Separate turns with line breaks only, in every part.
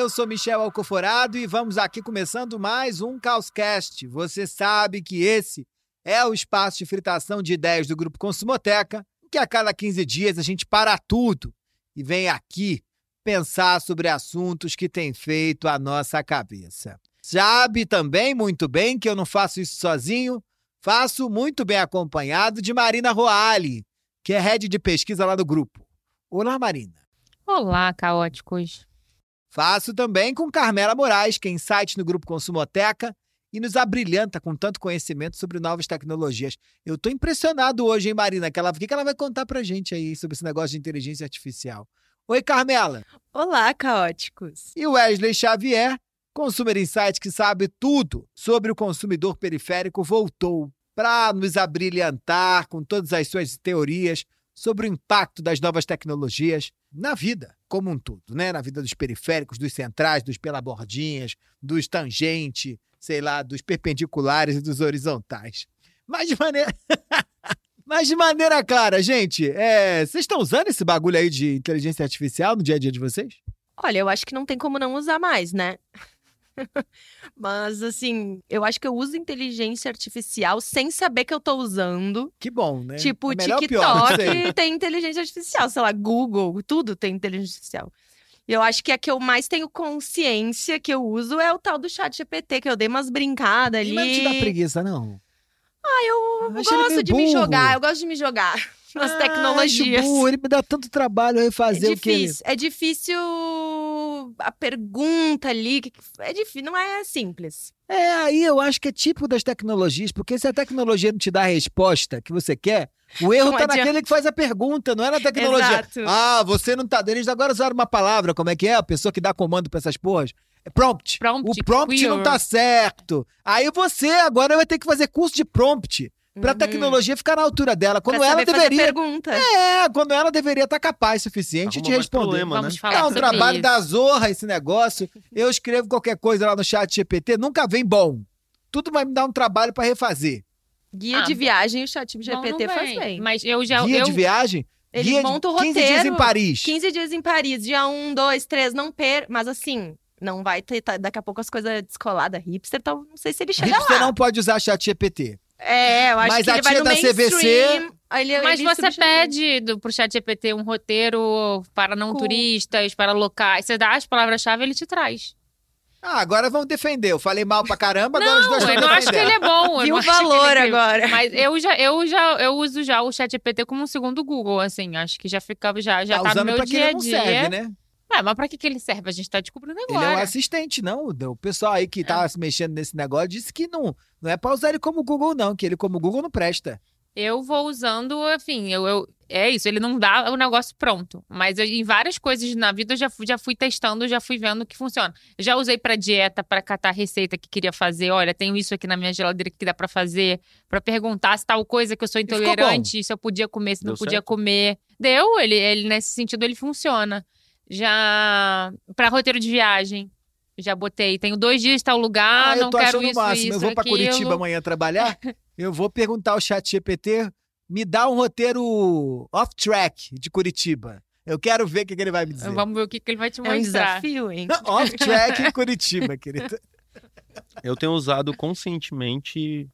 Eu sou Michel Alcoforado e vamos aqui começando mais um Caoscast. Você sabe que esse é o espaço de fritação de ideias do Grupo Consumoteca, que a cada 15 dias a gente para tudo e vem aqui pensar sobre assuntos que têm feito a nossa cabeça. Sabe também muito bem que eu não faço isso sozinho, faço muito bem acompanhado de Marina Roali, que é head de pesquisa lá do grupo. Olá, Marina.
Olá, caóticos.
Faço também com Carmela Moraes, que é insight no grupo Consumoteca e nos abrilhanta com tanto conhecimento sobre novas tecnologias. Eu estou impressionado hoje, hein, Marina? Que ela, o que ela vai contar pra gente aí sobre esse negócio de inteligência artificial? Oi, Carmela.
Olá, caóticos.
E Wesley Xavier, Consumer Insight, que sabe tudo sobre o consumidor periférico, voltou para nos abrilhantar com todas as suas teorias sobre o impacto das novas tecnologias na vida como um todo, né? Na vida dos periféricos, dos centrais, dos pelabordinhas, dos tangentes, sei lá, dos perpendiculares e dos horizontais. Mas de maneira. Mas de maneira clara, gente, é... vocês estão usando esse bagulho aí de inteligência artificial no dia a dia de vocês?
Olha, eu acho que não tem como não usar mais, né? Mas, assim, eu acho que eu uso inteligência artificial sem saber que eu tô usando.
Que bom, né?
Tipo,
É
TikTok
pior,
tem inteligência artificial, sei lá, Google, tudo tem inteligência artificial. E eu acho que a que eu mais tenho consciência que eu uso é o tal do chat GPT, que eu dei umas brincadas ali.
Mas não te dá preguiça, não?
Ah, eu
meio
gosto de me
burro.
jogar, eu gosto de me jogar nas
Ah,
tecnologias.
acho burro, ele me dá tanto trabalho refazer
é
o que ele...
difícil, é difícil a pergunta ali, que- é difícil, não é simples.
É, aí eu acho que é tipo das tecnologias, porque se a tecnologia não te dá a resposta que você quer, o erro
Não
tá
adianta.
naquele que faz a pergunta, não é na tecnologia.
Exato.
Ah, você não tá. Eles agora usaram uma palavra, como é que é? A pessoa que dá comando pra essas porras. É prompt.
Prompt,
o prompt
queer.
não tá certo. Aí você agora vai ter que fazer curso de prompt pra
Uhum.
tecnologia ficar na altura dela. Quando
pra
ela
saber fazer
deveria.
pergunta.
É, quando ela deveria estar capaz o suficiente
Arruma
de responder.
problema,
Vamos
né?
falar
É um
sobre
trabalho
isso.
da zorra esse negócio. Eu escrevo qualquer coisa lá no chat GPT, nunca vem bom. Tudo vai me dar um trabalho pra refazer.
Guia
Ah,
de viagem, o chat GPT
não
faz bem.
Mas eu já.
Guia
eu,
de viagem?
Ele
guia
monta o
de 15 dias em
roteiro,
Paris.
15 dias em Paris, dia 1, 2, 3, não per... Mas assim, não vai ter... tá- daqui a pouco as coisas descoladas, hipster, então não sei se ele chega
Hipster
lá.
não pode usar chat GPT.
É, eu acho
Mas
que ele vai
tia
no
da CVC
mainstream, aí ele,
Mas
ele
você pede do, pro chat GPT um roteiro para não
Com-
turistas, para locais. Você dá as palavras-chave ele te traz.
Ah, agora vamos defender. Eu falei mal pra caramba, agora os
Não,
dois
eu não acho que ele é bom. não
o
é
valor
incrível.
agora.
Mas eu já, eu já eu uso já o chat GPT como um segundo Google, assim. Acho que já ficava, já, já
Tá
tá, no meu dia a
não
dia.
serve, né?
Ué, mas pra que, que ele serve? A gente tá descobrindo
Ele é um
agora.
assistente, não. O pessoal aí que tá se mexendo nesse negócio disse que não, não é pra usar ele como Google, não. Que ele como Google não presta.
Eu vou usando, enfim, eu, eu- é isso, ele não dá o negócio pronto. Mas eu- em várias coisas na vida eu já, fui- já fui testando, já fui vendo que funciona. Já usei pra dieta, pra catar receita que queria fazer. Olha, tenho isso aqui na minha geladeira que dá pra fazer. Pra perguntar se tal coisa que eu sou intolerante, se eu podia comer, se não
Deu
podia
certo?
comer. Deu, ele, ele nesse sentido ele funciona. Já pra roteiro de viagem. Já botei, tenho dois dias tal lugar,
Ah, eu
não
tô
quero
achando o
isso,
máximo.
isso,
eu vou pra
aquilo.
Curitiba amanhã trabalhar. eu vou perguntar ao chat GPT, me dá um roteiro off-track de Curitiba. Eu quero ver o que, que ele vai me dizer.
Vamos ver o que, que ele vai te
É um
mostrar.
desafio, hein?
Off-track em Curitiba, querido.
Eu tenho usado conscientemente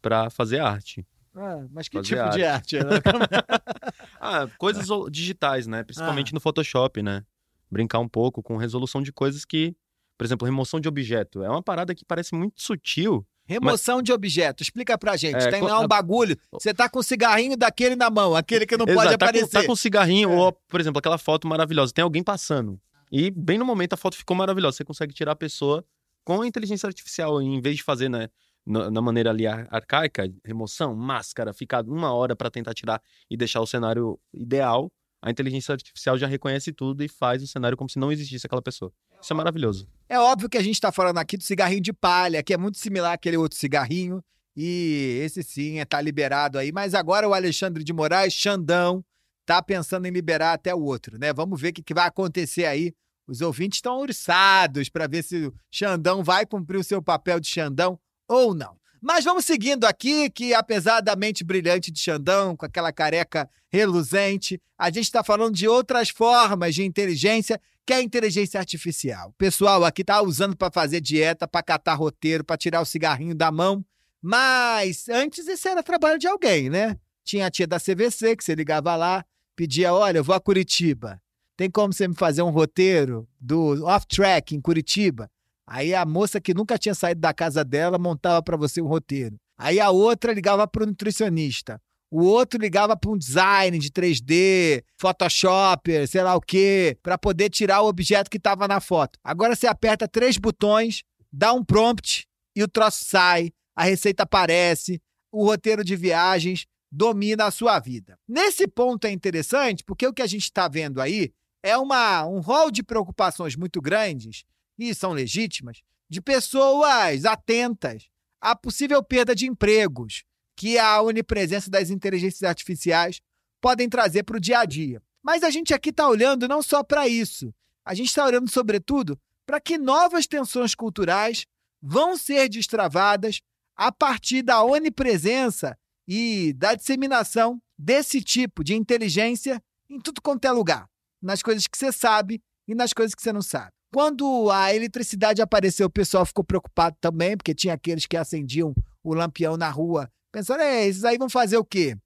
pra fazer arte.
Ah, mas que
Fazer
tipo de arte? né?
Ah, coisas digitais, né? Principalmente no Photoshop, né? Brincar um pouco com resolução de coisas que, por exemplo, remoção de objeto. É uma parada que parece muito sutil.
Remoção de objeto. Explica pra gente.
É,
Tem lá um bagulho. Você tá com um cigarrinho daquele na mão, aquele que não pode
Exato, tá, com,
aparecer.
tá com cigarrinho,
É.
ou, por exemplo, aquela foto maravilhosa. Tem alguém passando. E bem no momento a foto ficou maravilhosa. Você consegue tirar a pessoa com a inteligência artificial, em vez de fazer, né? Na, na maneira ali ar- arcaica, remoção, máscara, ficar uma hora pra tentar tirar e deixar o cenário ideal. A inteligência artificial já reconhece tudo e faz o cenário como se não existisse aquela pessoa. Isso é maravilhoso.
É óbvio que a gente tá falando aqui do cigarrinho de palha, que é muito similar àquele outro cigarrinho. E esse sim é tá liberado aí. Mas agora o Alexandre de Moraes, Xandão, tá pensando em liberar até o outro, né? Vamos ver o que, que vai acontecer aí. Os ouvintes estão ouriçados para ver se o Xandão vai cumprir o seu papel de Xandão ou não. Mas vamos seguindo aqui, que apesar da mente brilhante de Xandão, com aquela careca reluzente, a gente está falando de outras formas de inteligência que é inteligência artificial? O pessoal aqui tá usando para fazer dieta, para catar roteiro, para tirar o cigarrinho da mão. Mas antes esse era trabalho de alguém, né? Tinha a tia da CVC que você ligava lá, pedia: olha, eu vou a Curitiba. Tem como você me fazer um roteiro do off-track em Curitiba? Aí a moça que nunca tinha saído da casa dela montava para você um roteiro. Aí a outra ligava para o nutricionista. O outro ligava para um design de 3D, Photoshop, sei lá o quê, para poder tirar o objeto que estava na foto. Agora você aperta três botões, dá um prompt e o troço sai, a receita aparece, o roteiro de viagens domina a sua vida. Nesse ponto é interessante porque o que a gente está vendo aí é uma, um rol de preocupações muito grandes, e são legítimas, de pessoas atentas à possível perda de empregos que a onipresença das inteligências artificiais podem trazer para o dia a dia. Mas a gente aqui está olhando não só para isso, a gente está olhando, sobretudo, para que novas tensões culturais vão ser destravadas a partir da onipresença e da disseminação desse tipo de inteligência em tudo quanto é lugar, nas coisas que você sabe e nas coisas que você não sabe. Quando a eletricidade apareceu, o pessoal ficou preocupado também, porque tinha aqueles que acendiam o lampião na rua, pensando, é, esses aí vão fazer o quê?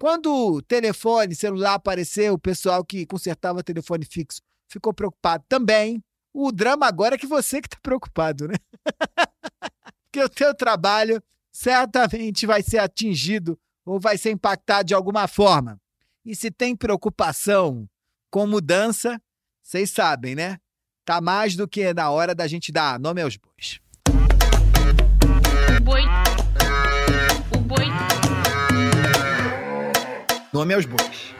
Quando o telefone celular apareceu, o pessoal que consertava telefone fixo ficou preocupado também. O drama agora é que você que está preocupado, né? porque o teu trabalho certamente vai ser atingido ou vai ser impactado de alguma forma. E se tem preocupação com mudança, vocês sabem, né? Tá mais do que na hora da gente dar nome aos bois.
Boi.
Nome aos bois.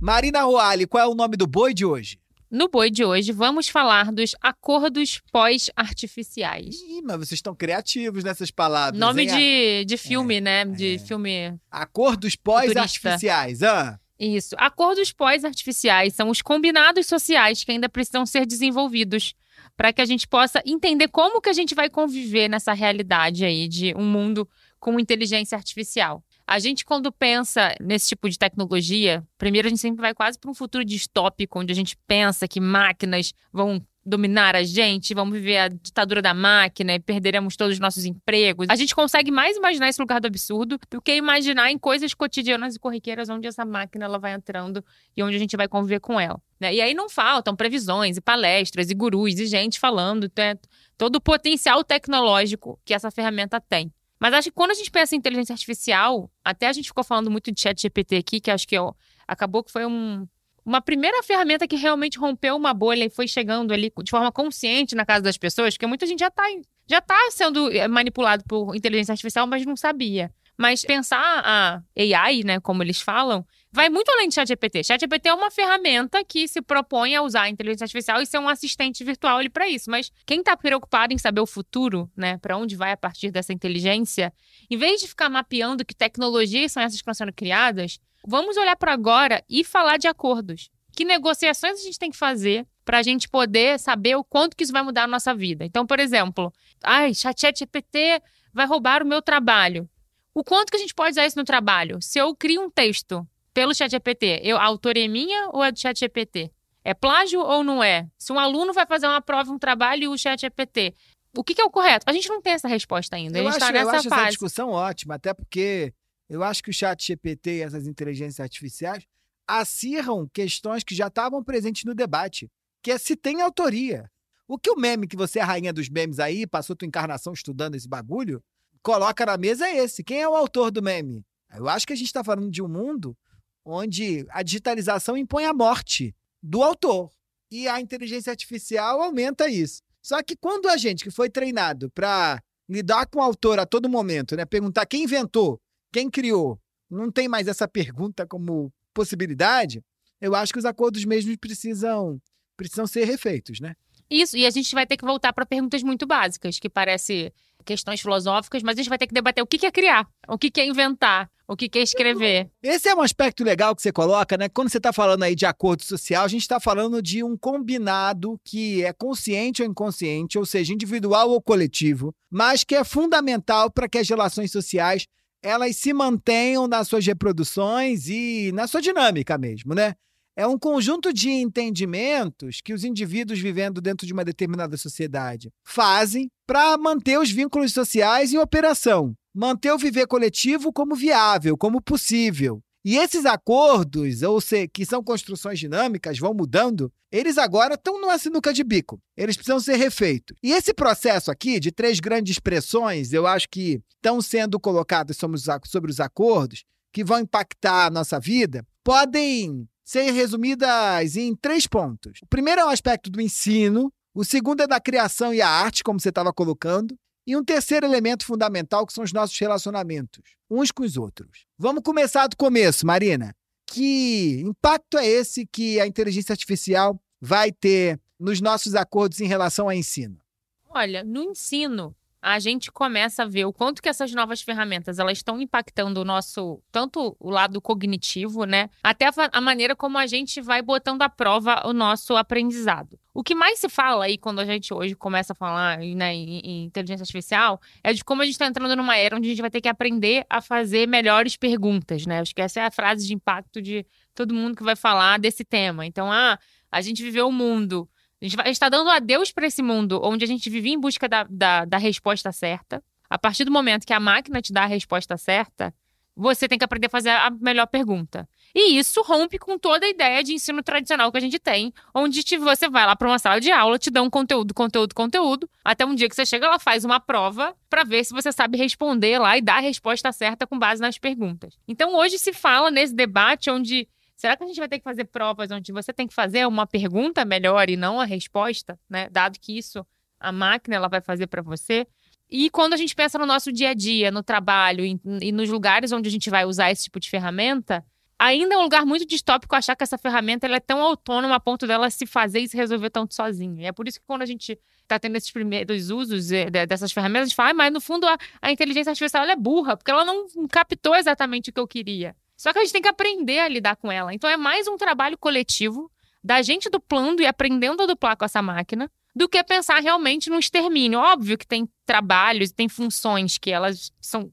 Marina Roale, qual é o nome do boi de hoje?
No boi de hoje, vamos falar dos acordos pós-artificiais.
Ih, mas vocês estão criativos nessas palavras.
Nome
hein?
de, de filme, né? De
é.
filme.
Acordos pós-artificiais. Ah,
Isso. Acordos pós-artificiais são os combinados sociais que ainda precisam ser desenvolvidos para que a gente possa entender como que a gente vai conviver nessa realidade aí de um mundo com inteligência artificial. A gente, quando pensa nesse tipo de tecnologia, primeiro a gente sempre vai quase para um futuro distópico, onde a gente pensa que máquinas vão dominar a gente, vamos viver a ditadura da máquina e perderemos todos os nossos empregos. A gente consegue mais imaginar esse lugar do absurdo do que imaginar em coisas cotidianas e corriqueiras onde essa máquina ela vai entrando e onde a gente vai conviver com ela. né? E aí não faltam previsões e palestras e gurus e gente falando né, todo o potencial tecnológico que essa ferramenta tem. Mas acho que quando a gente pensa em inteligência artificial, até a gente ficou falando muito de chat GPT aqui, que acho que ó, acabou que foi um, uma primeira ferramenta que realmente rompeu uma bolha e foi chegando ali de forma consciente na casa das pessoas, porque muita gente já está já tá sendo eh, manipulado por inteligência artificial, mas não sabia. Mas pensar a AI, né, como eles falam, vai muito além de ChatGPT. ChatGPT é uma ferramenta que se propõe a usar a inteligência artificial e ser um assistente virtual ali para isso. Mas quem está preocupado em saber o futuro, né, para onde vai a partir dessa inteligência, em vez de ficar mapeando que tecnologias são essas que estão sendo criadas, vamos olhar para agora e falar de acordos. Que negociações a gente tem que fazer para a gente poder saber o quanto que isso vai mudar a nossa vida. Então, por exemplo, ai, ChatGPT vai roubar o meu trabalho. O quanto que a gente pode usar isso no trabalho? Se eu crio um texto pelo ChatGPT, eu, a autoria é minha ou é do ChatGPT? É plágio ou não é? Se um aluno vai fazer uma prova, um trabalho e o ChatGPT, o que, que é o correto? A gente não tem essa resposta ainda.
eu
a gente
acho,
está
eu
nessa
acho essa
fase.
discussão ótima, até porque eu acho que o chat GPT e essas inteligências artificiais acirram questões que já estavam presentes no debate, que é se tem autoria. O que o meme que você é a rainha dos memes aí, passou tua encarnação estudando esse bagulho, coloca na mesa é esse. Quem é o autor do meme? Eu acho que a gente está falando de um mundo onde a digitalização impõe a morte do autor e a inteligência artificial aumenta isso. Só que quando a gente que foi treinado para lidar com o autor a todo momento, né, perguntar quem inventou, quem criou, não tem mais essa pergunta como possibilidade, eu acho que os acordos mesmos precisam precisam ser refeitos, né?
Isso, e a gente vai ter que voltar para perguntas muito básicas, que parece questões filosóficas, mas a gente vai ter que debater o que é criar, o que é inventar, o que é escrever.
Esse é um aspecto legal que você coloca, né? Quando você está falando aí de acordo social, a gente está falando de um combinado que é consciente ou inconsciente, ou seja, individual ou coletivo, mas que é fundamental para que as relações sociais elas se mantenham nas suas reproduções e na sua dinâmica mesmo, né? É um conjunto de entendimentos que os indivíduos vivendo dentro de uma determinada sociedade fazem para manter os vínculos sociais em operação, manter o viver coletivo como viável, como possível. E esses acordos, ou seja, que são construções dinâmicas, vão mudando, eles agora estão numa sinuca de bico. Eles precisam ser refeitos. E esse processo aqui, de três grandes pressões, eu acho que estão sendo colocadas sobre os acordos, que vão impactar a nossa vida, podem ser resumidas em três pontos. O primeiro é o aspecto do ensino, o segundo é da criação e a arte, como você estava colocando, e um terceiro elemento fundamental que são os nossos relacionamentos, uns com os outros. Vamos começar do começo, Marina. Que impacto é esse que a inteligência artificial vai ter nos nossos acordos em relação ao ensino?
Olha, no ensino, a gente começa a ver o quanto que essas novas ferramentas elas estão impactando o nosso tanto o lado cognitivo, né, até a, a, maneira como a gente vai botando à prova o nosso aprendizado. O que mais se fala aí quando a gente hoje começa a falar né, em, em inteligência artificial é de como a gente está entrando numa era onde a gente vai ter que aprender a fazer melhores perguntas, né? Acho que essa é a frase de impacto de todo mundo que vai falar desse tema. Então, ah, a gente viveu o um mundo a gente está dando adeus para esse mundo onde a gente vive em busca da, da, da resposta certa. A partir do momento que a máquina te dá a resposta certa, você tem que aprender a fazer a melhor pergunta. E isso rompe com toda a ideia de ensino tradicional que a gente tem, onde te, você vai lá para uma sala de aula, te dá um conteúdo, conteúdo, conteúdo, até um dia que você chega, ela faz uma prova para ver se você sabe responder lá e dar a resposta certa com base nas perguntas. Então hoje se fala nesse debate onde Será que a gente vai ter que fazer provas onde você tem que fazer uma pergunta melhor e não a resposta, né? Dado que isso a máquina ela vai fazer para você. E quando a gente pensa no nosso dia a dia, no trabalho e, e, nos lugares onde a gente vai usar esse tipo de ferramenta, ainda é um lugar muito distópico achar que essa ferramenta ela é tão autônoma a ponto dela se fazer e se resolver tanto sozinha. E é por isso que quando a gente está tendo esses primeiros usos eh, dessas ferramentas, a gente fala, ah, mas no fundo a, a inteligência artificial é burra, porque ela não captou exatamente o que eu queria. Só que a gente tem que aprender a lidar com ela. Então é mais um trabalho coletivo da gente duplando e aprendendo a duplar com essa máquina do que pensar realmente no extermínio. Óbvio que tem trabalhos, tem funções que elas são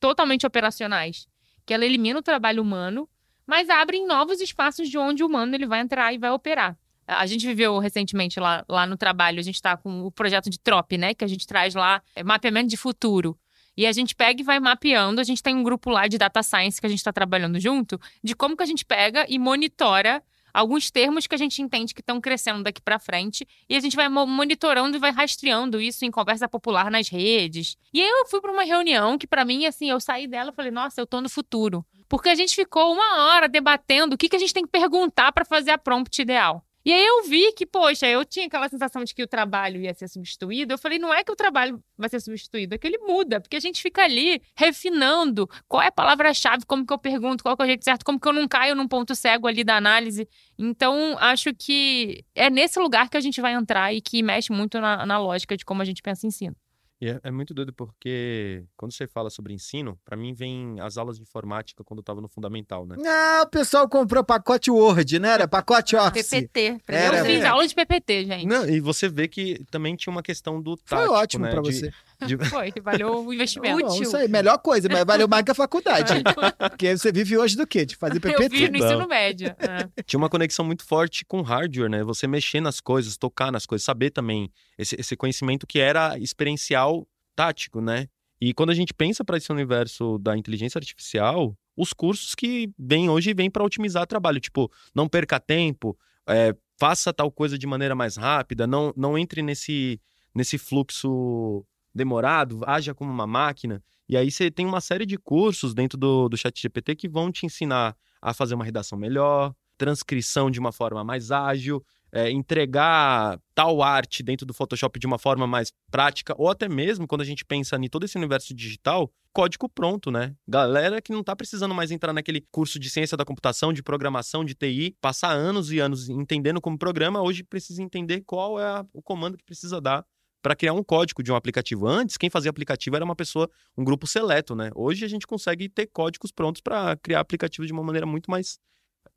totalmente operacionais, que ela elimina o trabalho humano, mas abrem novos espaços de onde o humano ele vai entrar e vai operar. A gente viveu recentemente lá, lá no trabalho, a gente está com o projeto de TROP, né? Que a gente traz lá é, mapeamento de futuro. E a gente pega e vai mapeando. A gente tem um grupo lá de data science que a gente está trabalhando junto, de como que a gente pega e monitora alguns termos que a gente entende que estão crescendo daqui para frente e a gente vai monitorando e vai rastreando isso em conversa popular nas redes. E aí eu fui para uma reunião que para mim assim, eu saí dela e falei: "Nossa, eu tô no futuro". Porque a gente ficou uma hora debatendo o que, que a gente tem que perguntar para fazer a prompt ideal. E aí eu vi que, poxa, eu tinha aquela sensação de que o trabalho ia ser substituído. Eu falei, não é que o trabalho vai ser substituído, é que ele muda, porque a gente fica ali refinando qual é a palavra-chave, como que eu pergunto, qual é o jeito certo, como que eu não caio num ponto cego ali da análise. Então, acho que é nesse lugar que a gente vai entrar e que mexe muito na, na lógica de como a gente pensa ensino.
E é, é, muito doido porque quando você fala sobre ensino, para mim vem as aulas de informática quando eu tava no fundamental, né?
Ah, o pessoal comprou pacote Word, né? Era pacote Office.
PPT. Era... Eu fiz aula de PPT, gente.
Não, e você vê que também tinha uma questão do tático,
Foi ótimo
né?
pra
de,
você.
De... Foi, que valeu o investimento.
Não, isso aí, melhor coisa, mas valeu mais que a faculdade. Porque você vive hoje do quê? De fazer PPT.
Eu vivo no ensino médio. É.
Tinha uma conexão muito forte com hardware, né? Você mexer nas coisas, tocar nas coisas, saber também esse, esse conhecimento que era experiencial tático, né? E quando a gente pensa para esse universo da inteligência artificial, os cursos que vêm hoje vêm para otimizar trabalho, tipo, não perca tempo, é, faça tal coisa de maneira mais rápida, não, não entre nesse, nesse fluxo demorado, haja como uma máquina. E aí você tem uma série de cursos dentro do, do ChatGPT que vão te ensinar a fazer uma redação melhor, transcrição de uma forma mais ágil, é, entregar tal arte dentro do Photoshop de uma forma mais prática, ou até mesmo quando a gente pensa em todo esse universo digital, código pronto, né? Galera que não tá precisando mais entrar naquele curso de ciência da computação, de programação, de TI, passar anos e anos entendendo como programa, hoje precisa entender qual é a, o comando que precisa dar para criar um código de um aplicativo. Antes, quem fazia aplicativo era uma pessoa, um grupo seleto, né? Hoje a gente consegue ter códigos prontos para criar aplicativos de uma maneira muito mais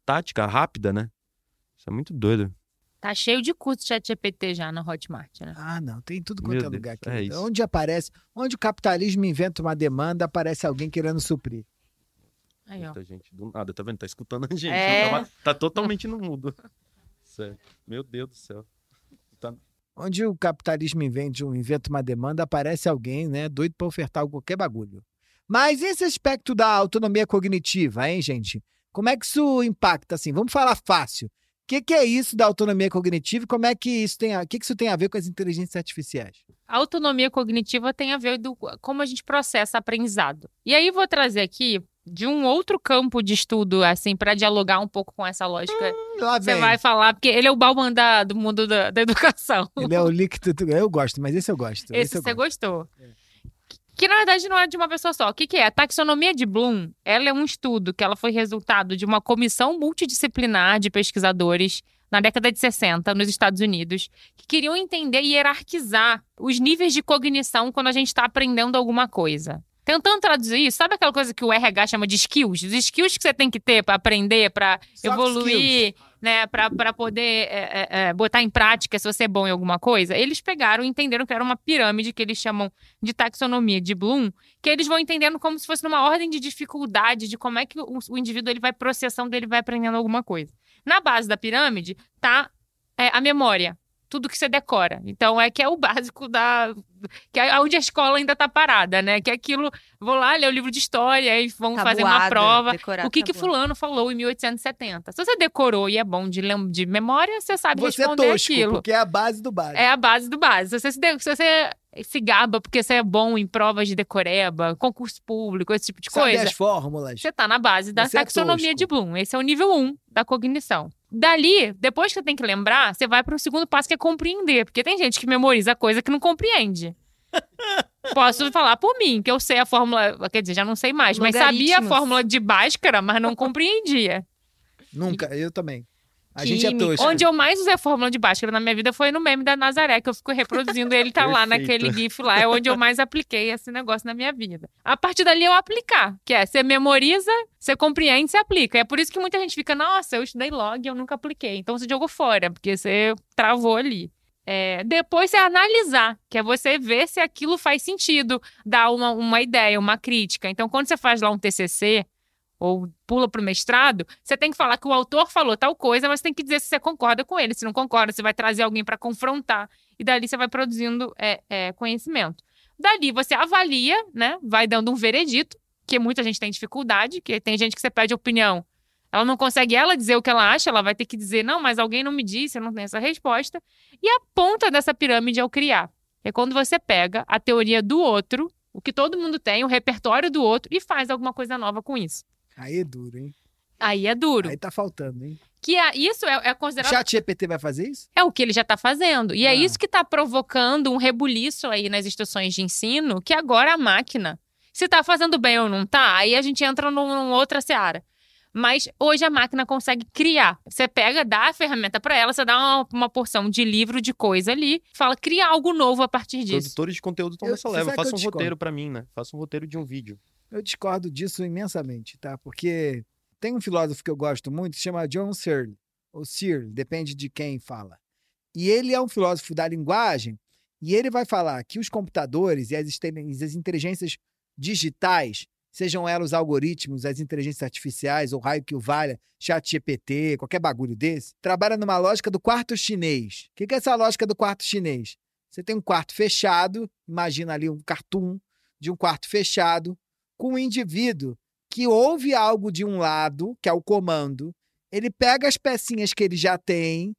tática, rápida, né? Isso é muito doido.
Tá cheio de curso chat GPT já na Hotmart, né?
Ah, não, tem tudo quanto é lugar aqui. É onde aparece, onde o capitalismo inventa uma demanda, aparece alguém querendo suprir.
Aí, ó.
Muita gente do nada, tá vendo? Tá escutando a gente.
É.
Tá, tá totalmente no mudo. Sério. Meu Deus do céu.
Onde o capitalismo inventa, um, uma demanda, aparece alguém, né, doido para ofertar qualquer bagulho. Mas esse aspecto da autonomia cognitiva, hein, gente? Como é que isso impacta, assim? Vamos falar fácil. O que, que é isso da autonomia cognitiva e como é que isso tem a, o que, que isso tem a ver com as inteligências artificiais?
A autonomia cognitiva tem a ver do como a gente processa aprendizado. E aí vou trazer aqui de um outro campo de estudo, assim, para dialogar um pouco com essa lógica.
Lá
Você vai falar, porque ele é o Bauman da- do mundo da, da educação.
Ele é o líquido. do- Eu gosto, mas esse eu gosto.
Esse
eu
você
gosto.
gostou. Que na verdade não é de uma pessoa só. O que, que é? A taxonomia de Bloom, ela é um estudo que ela foi resultado de uma comissão multidisciplinar de pesquisadores na década de 60, nos Estados Unidos, que queriam entender e hierarquizar os níveis de cognição quando a gente está aprendendo alguma coisa. Tentando traduzir isso, sabe aquela coisa que o RH chama de skills? Os skills que você tem que ter para aprender, para evoluir, né, para poder é, é, é, botar em prática se você é bom em alguma coisa. Eles pegaram e entenderam que era uma pirâmide que eles chamam de taxonomia de Bloom, que eles vão entendendo como se fosse numa ordem de dificuldade de como é que o, o indivíduo ele vai processando, ele vai aprendendo alguma coisa. Na base da pirâmide tá é, a memória, tudo que você decora. Então é que é o básico da que é onde a escola ainda tá parada, né? Que é aquilo, vou lá ler o livro de história e vão fazer uma
Tabuada,
prova.
decorar
O que que
tabuada.
fulano falou em 1870? Se você decorou e é bom de, lem- de memória, você sabe
Você é
responder
tosco,
aquilo.
porque é a base do básico.
É a base do base. Se você se, você se gaba porque você é bom em provas de decoreba, concurso público, esse tipo de
Sabe
coisa,
as fórmulas.
você tá na base da
Você é
taxonomia
tosco.
de Bloom. Esse é o nível 1 da cognição. Dali, depois que você tem que lembrar, você vai para o segundo passo que é compreender. Porque tem gente que memoriza coisa que não compreende. Posso falar por mim, que eu sei a fórmula, quer dizer, já não sei mais, mas sabia a fórmula de Bhaskara, mas não compreendia.
Nunca, eu também. A gente é tosco.
Onde eu mais usei a fórmula de Bhaskara na minha vida foi no meme da Nazaré, que eu fico reproduzindo. Ele tá lá naquele GIF lá, é onde eu mais apliquei esse negócio na minha vida. A partir dali eu aplicar, que é você memoriza, você compreende, você aplica. É por isso que muita gente fica, nossa, eu estudei log e eu nunca apliquei. Então você jogou fora, porque você travou ali. É, depois você analisar, que é você ver se aquilo faz sentido, dar uma, uma ideia, uma crítica. Então, quando você faz lá um TCC, ou pula para o mestrado, você tem que falar que o autor falou tal coisa, mas tem que dizer se você concorda com ele. Se não concorda, você vai trazer alguém para confrontar. E dali você vai produzindo é, é, conhecimento. Dali você avalia, né? Vai dando um veredito, que muita gente tem dificuldade, que tem gente que você pede opinião. Ela não consegue ela dizer o que ela acha, ela vai ter que dizer, não, mas alguém não me disse, eu não tenho essa resposta. E a ponta dessa pirâmide é o criar. É quando você pega a teoria do outro, o que todo mundo tem, o repertório do outro, e faz alguma coisa nova com isso.
Aí é duro, hein?
Aí é duro.
Aí tá faltando, hein?
Que é- isso é, é
O
considerado.
chat GPT vai fazer isso?
É o que ele já está fazendo. E é
Ah.
isso que está provocando um rebuliço aí nas instituições de ensino, que agora a máquina, se está fazendo bem ou não tá, aí a gente entra num- numa outra seara. Mas hoje a máquina consegue criar. Você pega, dá a ferramenta para ela, você dá uma, uma porção de livro, de coisa ali, fala, cria algo novo a partir disso.
Produtores de conteúdo estão nessa leva. Faça um roteiro pra mim, né? Faça um roteiro de um vídeo.
Eu discordo disso imensamente, tá? Porque tem um filósofo que eu gosto muito, se chama John Searle, ou Searle, depende de quem fala. E ele é um filósofo da linguagem, e ele vai falar que os computadores e as, as inteligências digitais, sejam elas os algoritmos, as inteligências artificiais, ou raio que o valha, chat GPT, qualquer bagulho desse, trabalham numa lógica do quarto chinês. O que é essa lógica do quarto chinês? Você tem um quarto fechado, imagina ali um cartoon de um quarto fechado, com um indivíduo que ouve algo de um lado, que é o comando, ele pega as pecinhas que ele já tem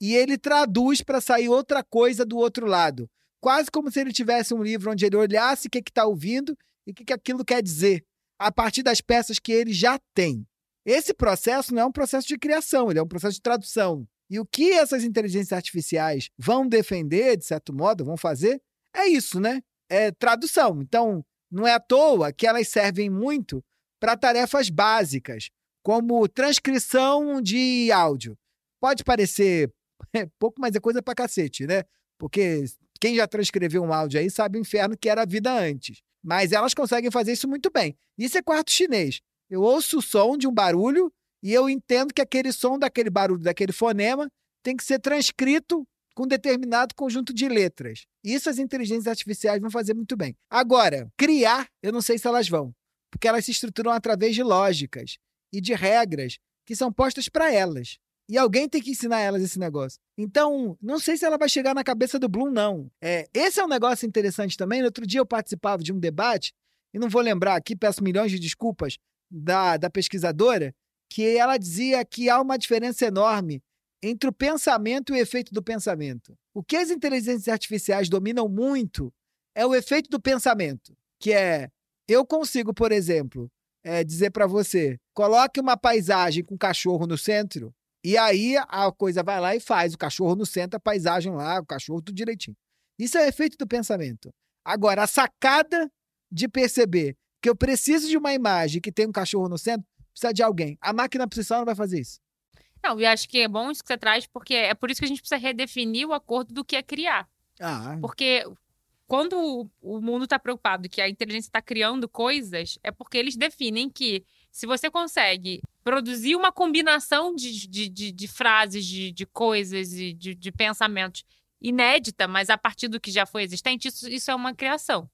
e ele traduz para sair outra coisa do outro lado. Quase como se ele tivesse um livro onde ele olhasse o que está ouvindo e o que, que aquilo quer dizer, a partir das peças que ele já tem. Esse processo não é um processo de criação, ele é um processo de tradução. E o que essas inteligências artificiais vão defender, de certo modo, vão fazer, é isso, né? É tradução. Então, não é à toa que elas servem muito para tarefas básicas, como transcrição de áudio. Pode parecer pouco, mas é coisa pra cacete, né? Porque quem já transcreveu um áudio aí sabe o inferno que era a vida antes. Mas elas conseguem fazer isso muito bem. Isso é quarto chinês. Eu ouço o som de um barulho e eu entendo que aquele som daquele barulho, daquele fonema, tem que ser transcrito com determinado conjunto de letras. Isso as inteligências artificiais vão fazer muito bem. Agora, criar, eu não sei se elas vão. porque elas se estruturam através de lógicas e de regras que são postas para elas. E alguém tem que ensinar elas esse negócio. Então, não sei se ela vai chegar na cabeça do Bloom, não. É, esse é um negócio interessante também. No outro dia eu participava de um debate, e não vou lembrar aqui, peço milhões de desculpas, da, da pesquisadora, que ela dizia que há uma diferença enorme entre o pensamento e o efeito do pensamento. O que as inteligências artificiais dominam muito é o efeito do pensamento, que é eu consigo, por exemplo, é, dizer para você, coloque uma paisagem com cachorro no centro, e aí a coisa vai lá e faz o cachorro no centro, a paisagem lá, o cachorro tudo direitinho. Isso é o efeito do pensamento. Agora, a sacada de perceber que eu preciso de uma imagem que tem um cachorro no centro, precisa de alguém. A máquina só não vai fazer isso.
Não, e acho que é bom isso que você traz, porque é por isso que a gente precisa redefinir o acordo do que é criar.
Ah,
Porque quando o mundo está preocupado que a inteligência está criando coisas, é porque eles definem que se você consegue produzir uma combinação de, de, de, de frases, de, de coisas e de, de pensamentos inédita, mas a partir do que já foi existente, isso, isso é uma criação.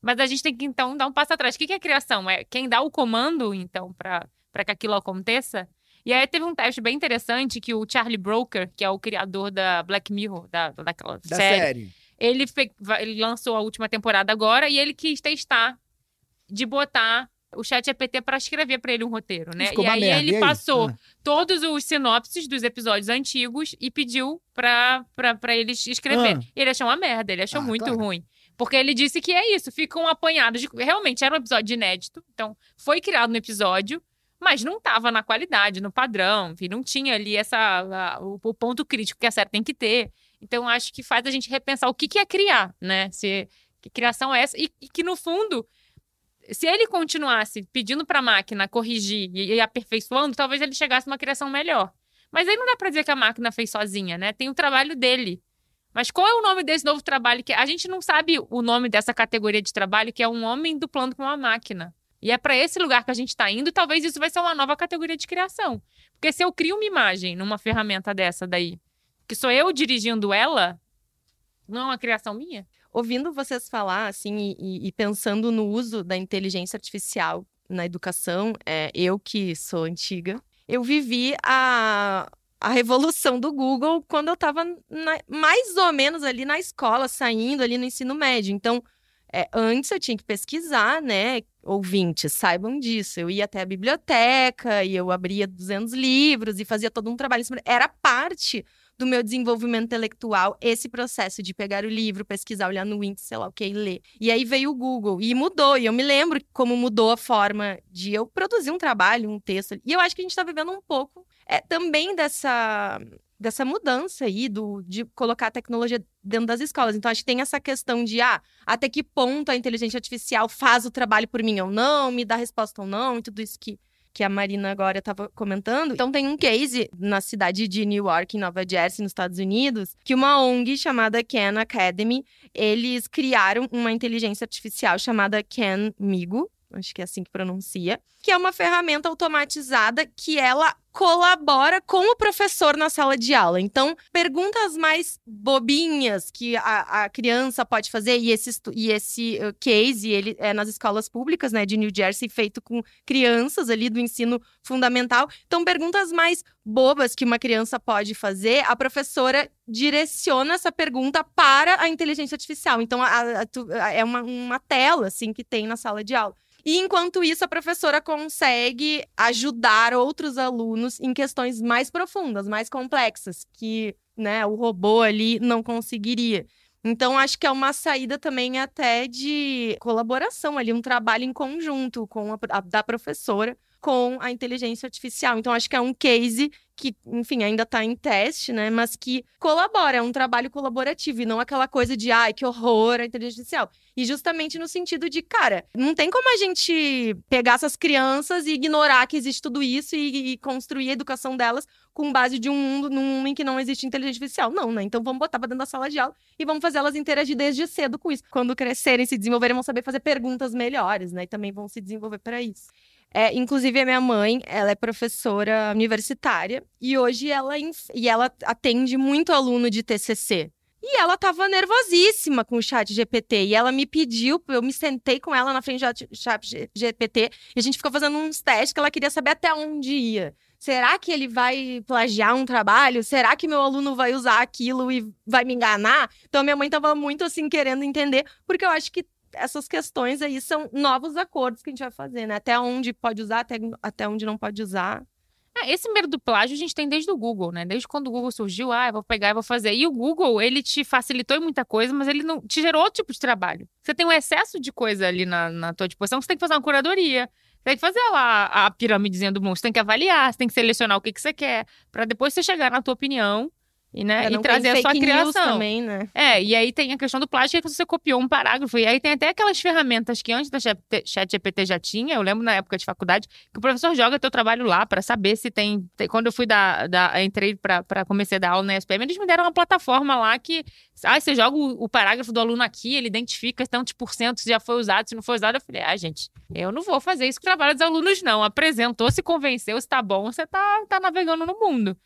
Mas a gente tem que, então, dar um passo atrás. O que é criação? É quem dá o comando, então, para que aquilo aconteça? E aí teve um teste bem interessante que o Charlie Broker, que é o criador da Black Mirror, da, daquela
da
série,
série.
ele, fe- ele lançou a última temporada agora e ele quis testar de botar o chat GPT para escrever para ele um roteiro, né?
Ficou
E aí
merda.
ele
E
passou
Ah.
todos os sinopses dos episódios antigos e pediu pra eles escrever.
Ah.
Ele achou uma merda, ele achou
Ah,
muito
claro.
ruim. Porque ele disse que é isso, ficam apanhados. de- Realmente era um episódio inédito, então foi criado no episódio, mas não estava na qualidade, no padrão, enfim, não tinha ali essa, o, o ponto crítico que a série tem que ter. Então acho que faz a gente repensar o que, que é criar, né? Se, que criação é essa? E, e que no fundo se ele continuasse pedindo para a máquina corrigir e, e aperfeiçoando, talvez ele chegasse a uma criação melhor. Mas aí não dá para dizer que a máquina fez sozinha, né? Tem o trabalho dele. Mas qual é o nome desse novo trabalho que a gente não sabe o nome dessa categoria de trabalho que é um homem duplando com uma máquina. E é para esse lugar que a gente está indo, e talvez isso vai ser uma nova categoria de criação. Porque se eu crio uma imagem numa ferramenta dessa daí, que sou eu dirigindo ela, não é uma criação minha?
ouvindo vocês falar, assim, e- e, pensando no uso da inteligência artificial na educação, é, eu que sou antiga, eu vivi a, a revolução do Google quando eu estava mais ou menos ali na escola, saindo ali no ensino médio. Então, é, antes eu tinha que pesquisar, né? Ouvintes, saibam disso. Eu ia até a biblioteca e eu abria 200 livros e fazia todo um trabalho. Era parte do meu desenvolvimento intelectual esse processo de pegar o livro, pesquisar, olhar no índice, sei lá o que, e ler. E aí veio o Google e mudou. E eu me lembro como mudou a forma de eu produzir um trabalho, um texto. E eu acho que a gente está vivendo um pouco é, também dessa dessa mudança aí do, de colocar a tecnologia dentro das escolas. Então, acho que tem essa questão de, ah, até que ponto a inteligência artificial faz o trabalho por mim ou não, me dá resposta ou não, e tudo isso que, que a Marina agora estava comentando. Então, tem um case na cidade de Newark, em Nova Jersey, nos Estados Unidos, que uma ONG chamada Khan Academy, eles criaram uma inteligência artificial chamada Khan Migo, acho que é assim que pronuncia, que é uma ferramenta automatizada que ela colabora com o professor na sala de aula. Então, perguntas mais bobinhas que a, a criança pode fazer, e esse, e esse uh, case, ele é nas escolas públicas, né, de New Jersey, feito com crianças ali do ensino fundamental. Então, perguntas mais bobas que uma criança pode fazer, a professora direciona essa pergunta para a inteligência artificial. Então, a- a- é uma, uma tela, assim, que tem na sala de aula. E enquanto isso, a professora consegue ajudar outros alunos em questões mais profundas, mais complexas, que né, o robô ali não conseguiria. Então, acho que é uma saída também até de colaboração ali, um trabalho em conjunto com a, a- da professora com a inteligência artificial. Então, acho que é um case que, enfim, ainda está em teste, né? Mas que colabora, é um trabalho colaborativo e não aquela coisa de, ai, que horror a inteligência artificial. E justamente no sentido de, cara, não tem como a gente pegar essas crianças e ignorar que existe tudo isso e, e construir a educação delas com base de um mundo, num mundo em que não existe inteligência artificial. Não, né? Então vamos botar pra dentro da sala de aula e vamos fazer elas interagir desde cedo com isso. Quando crescerem, se desenvolverem, vão saber fazer perguntas melhores, né? E também vão se desenvolver para isso. É, inclusive, a minha mãe, ela é professora universitária e hoje ela, e ela atende muito aluno de TCC. E ela tava nervosíssima com o chat GPT. E ela me pediu, eu me sentei com ela na frente do chat GPT e a gente ficou fazendo uns testes que ela queria saber até onde ia. Será que ele vai plagiar um trabalho? Será que meu aluno vai usar aquilo e vai me enganar? Então, minha mãe tava muito assim querendo entender, porque eu acho que essas questões aí são novos acordos que a gente vai fazer, né? Até onde pode usar, até, até onde não pode usar.
É, esse medo do plágio a gente tem desde o Google, né? Desde quando o Google surgiu, ah, eu vou pegar e vou fazer. E o Google, ele te facilitou em muita coisa, mas ele não te gerou outro tipo de trabalho. Você tem um excesso de coisa ali na, na tua disposição, você tem que fazer uma curadoria. Você tem que fazer lá a pirâmidezinha do mundo. Você tem que avaliar, você tem que selecionar o que, que você quer, para depois você chegar na tua opinião e, né, e trazer a sua criação.
também, né?
É, e aí tem a questão do plástico que você copiou um parágrafo. E aí tem até aquelas ferramentas que antes da Chat GPT já tinha. Eu lembro na época de faculdade que o professor joga teu trabalho lá para saber se tem, tem, Quando eu fui da. da entrei para comecei a dar aula na SPM, eles me deram uma plataforma lá que. Ah, você joga o, o parágrafo do aluno aqui, ele identifica tantos por cento se já foi usado, se não foi usado. Eu falei, ah, gente, eu não vou fazer isso com o trabalho dos alunos, não. Apresentou, se convenceu, se tá bom, você tá, tá navegando no mundo.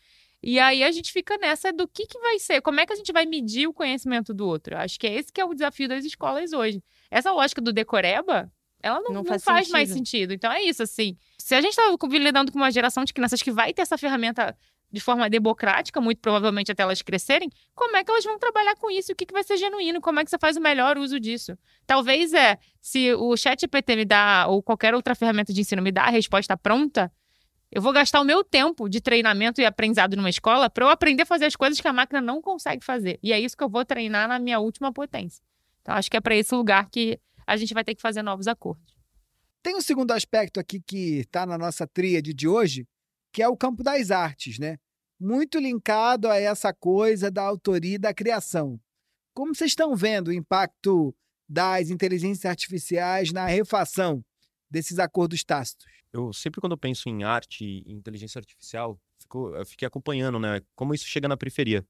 E aí a gente fica nessa do que, que vai ser, como é que a gente vai medir o conhecimento do outro. Acho que é esse que é o desafio das escolas hoje. Essa lógica do decoreba, ela não, não, não faz, faz mais sentido. Então é isso, assim. Se a gente está lidando com uma geração de crianças que vai ter essa ferramenta de forma democrática, muito provavelmente até elas crescerem, como é que elas vão trabalhar com isso? O que, que vai ser genuíno? Como é que você faz o melhor uso disso? Talvez é, se o chat GPT me dá, ou qualquer outra ferramenta de ensino me dá a resposta pronta, eu vou gastar o meu tempo de treinamento e aprendizado numa escola para eu aprender a fazer as coisas que a máquina não consegue fazer. E é isso que eu vou treinar na minha última potência. Então, acho que é para esse lugar que a gente vai ter que fazer novos acordos.
Tem um segundo aspecto aqui que está na nossa tríade de hoje, que é o campo das artes, né? Muito linkado a essa coisa da autoria e da criação. Como vocês estão vendo o impacto das inteligências artificiais na refação desses acordos tácitos?
Eu sempre quando eu penso em arte e inteligência artificial, fico, eu fiquei acompanhando, né, como isso chega na periferia.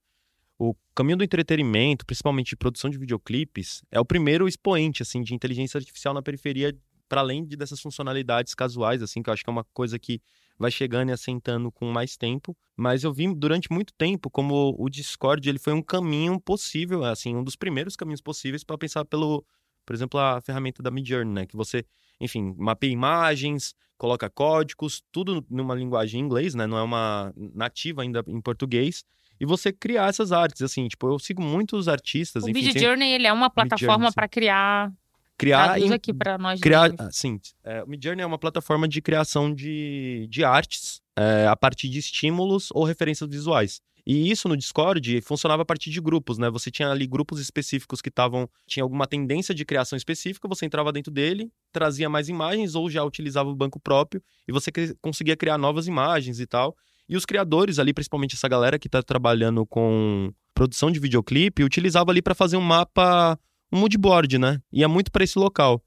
O caminho do entretenimento, principalmente de produção de videoclipes, é o primeiro expoente assim de inteligência artificial na periferia, para além de dessas funcionalidades casuais assim, que eu acho que é uma coisa que vai chegando e assentando com mais tempo, mas eu vi durante muito tempo como o Discord ele foi um caminho possível, assim, um dos primeiros caminhos possíveis para pensar pelo, por exemplo, a ferramenta da Midjourney, né, que você enfim, mapeia imagens, coloca códigos, tudo numa linguagem em inglês, né? Não é uma nativa ainda em português. E você criar essas artes, assim, tipo, eu sigo muitos artistas.
O enfim, Midjourney, tem... ele é uma plataforma para criar
criar
em... aqui para nós
criar ah, sim é, o Midjourney é uma plataforma de criação de, de artes é, a partir de estímulos ou referências visuais e isso no Discord funcionava a partir de grupos, né? Você tinha ali grupos específicos que estavam. tinha alguma tendência de criação específica, você entrava dentro dele, trazia mais imagens ou já utilizava o banco próprio e você conseguia criar novas imagens e tal. E os criadores ali, principalmente essa galera que está trabalhando com produção de videoclipe, utilizava ali para fazer um mapa, um moodboard, né? Ia muito para esse local.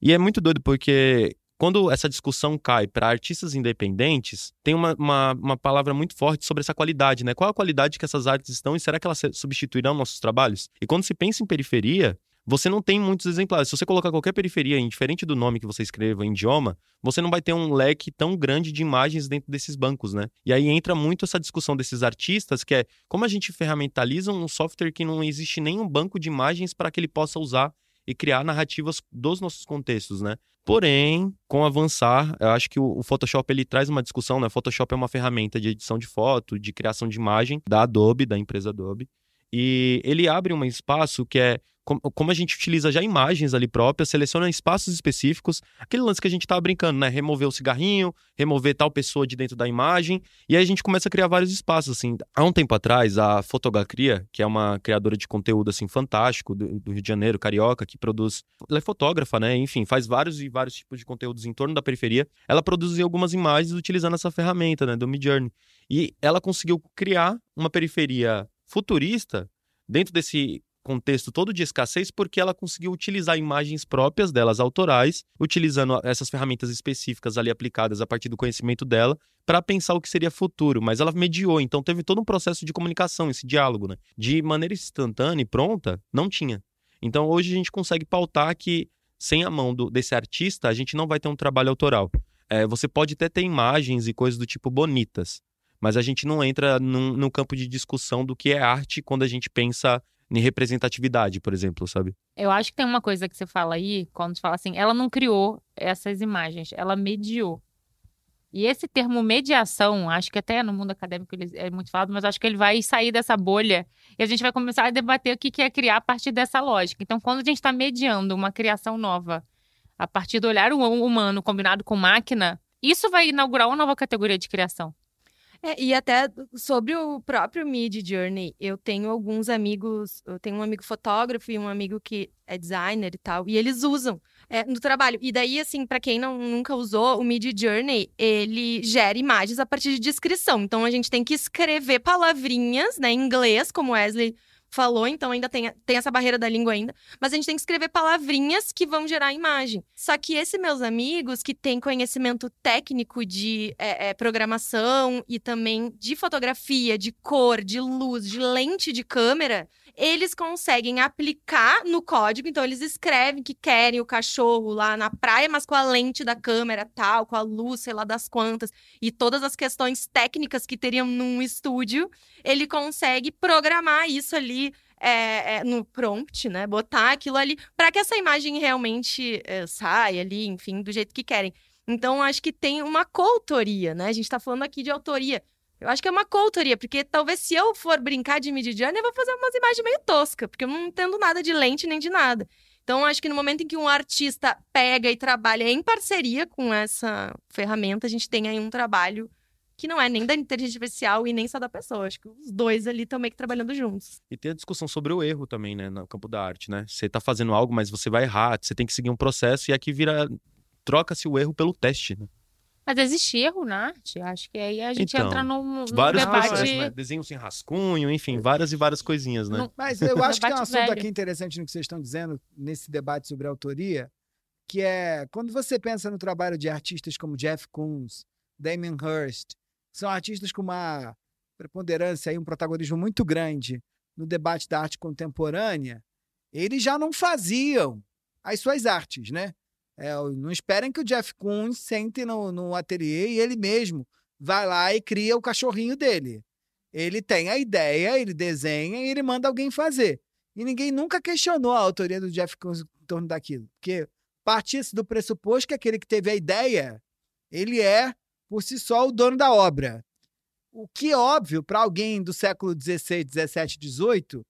E é muito doido porque quando essa discussão cai para artistas independentes, tem uma, uma, uma, palavra muito forte sobre essa qualidade, né? Qual a qualidade que essas artes estão e será que elas substituirão nossos trabalhos? E quando se pensa em periferia, você não tem muitos exemplares. Se você colocar qualquer periferia, indiferente do nome que você escreva em idioma, você não vai ter um leque tão grande de imagens dentro desses bancos, né? E aí entra muito essa discussão desses artistas, que é como a gente ferramentaliza um software que não existe nenhum banco de imagens para que ele possa usar e criar narrativas dos nossos contextos, né? Porém, com avançar, eu acho que o, Photoshop ele traz uma discussão, né? Photoshop é uma ferramenta de edição de foto, de criação de imagem da Adobe, da empresa Adobe. E ele abre um espaço que é como a gente utiliza já imagens ali próprias, seleciona espaços específicos, aquele lance que a gente tava brincando, né? Remover o cigarrinho, remover tal pessoa de dentro da imagem, e aí a gente começa a criar vários espaços, assim. Há um tempo atrás, a Fotogacria, que é uma criadora de conteúdo, assim, fantástico, do, do, Rio de Janeiro, carioca, que produz... Ela é fotógrafa, né? Enfim, faz vários e vários tipos de conteúdos em torno da periferia. Ela produziu algumas imagens utilizando essa ferramenta, né? Do Midjourney. E ela conseguiu criar uma periferia futurista dentro desse contexto todo de escassez porque ela conseguiu utilizar imagens próprias delas, autorais, utilizando essas ferramentas específicas ali aplicadas a partir do conhecimento dela para pensar o que seria futuro, mas ela mediou, então teve todo um processo de comunicação, esse diálogo, né? De maneira instantânea e pronta, não tinha. Então hoje a gente consegue pautar que sem a mão do, desse artista a gente não vai ter um trabalho autoral. É, você pode até ter imagens e coisas do tipo bonitas, mas a gente não entra num, num campo de discussão do que é arte quando a gente pensa em representatividade, por exemplo, sabe?
Eu acho que tem uma coisa que você fala aí, quando você fala assim, ela não criou essas imagens, ela mediou. E esse termo mediação, acho que até no mundo acadêmico ele é muito falado, mas acho que ele vai sair dessa bolha e a gente vai começar a debater o que é criar a partir dessa lógica. Então, quando a gente está mediando uma criação nova a partir do olhar humano combinado com máquina, isso vai inaugurar uma nova categoria de criação.
É, e até sobre o próprio Mid Journey, eu tenho alguns amigos, eu tenho um amigo fotógrafo e um amigo que é designer e tal, e eles usam é, no trabalho. E daí, assim, para quem não, nunca usou, o Mid Journey, ele gera imagens a partir de descrição. Então, a gente tem que escrever palavrinhas, né, em inglês, como Wesley falou, então ainda tem, tem essa barreira da língua ainda. Mas a gente tem que escrever palavrinhas que vão gerar imagem. Só que esses meus amigos que têm conhecimento técnico de é, é, programação e também de fotografia, de cor, de luz, de lente de câmera, eles conseguem aplicar no código. Então, eles escrevem que querem o cachorro lá na praia, mas com a lente da câmera tal, com a luz, sei lá das quantas, e todas as questões técnicas que teriam num estúdio, ele consegue programar isso ali. É, é, no prompt, né? Botar aquilo ali para que essa imagem realmente é, saia ali, enfim, do jeito que querem. Então, acho que tem uma coautoria, né? A gente está falando aqui de autoria. Eu acho que é uma coautoria, porque talvez se eu for brincar de Midjourney, eu vou fazer umas imagens meio toscas, porque eu não entendo nada de lente nem de nada. Então, acho que no momento em que um artista pega e trabalha em parceria com essa ferramenta, a gente tem aí um trabalho que não é nem da inteligência artificial e nem só da pessoa. Acho que os dois ali estão meio que trabalhando juntos.
E tem a discussão sobre o erro também, né, no campo da arte, né? Você tá fazendo algo, mas você vai errar, você tem que seguir um processo e aqui vira troca-se o erro pelo teste, né?
Mas existe erro na arte? Acho que aí a gente
Então,
entra num, num
Vários
debate.
processos, né? Desenho sem rascunho, enfim, várias e várias coisinhas, né?
Mas eu acho que tem um
Debate
assunto
velho.
aqui interessante no que vocês estão dizendo, nesse debate sobre autoria, que é quando você pensa no trabalho de artistas como Jeff Koons, Damien Hirst, são artistas com uma preponderância e um protagonismo muito grande no debate da arte contemporânea, eles já não faziam as suas artes, né? É, não esperem que o Jeff Koons sente no, no ateliê e ele mesmo vai lá e cria o cachorrinho dele. Ele tem a ideia, ele desenha e ele manda alguém fazer. E ninguém nunca questionou a autoria do Jeff Koons em torno daquilo. Porque partia-se do pressuposto que aquele que teve a ideia, ele é, por si só, o dono da obra. O que, óbvio, para alguém do século XVI, XVII, XVIII,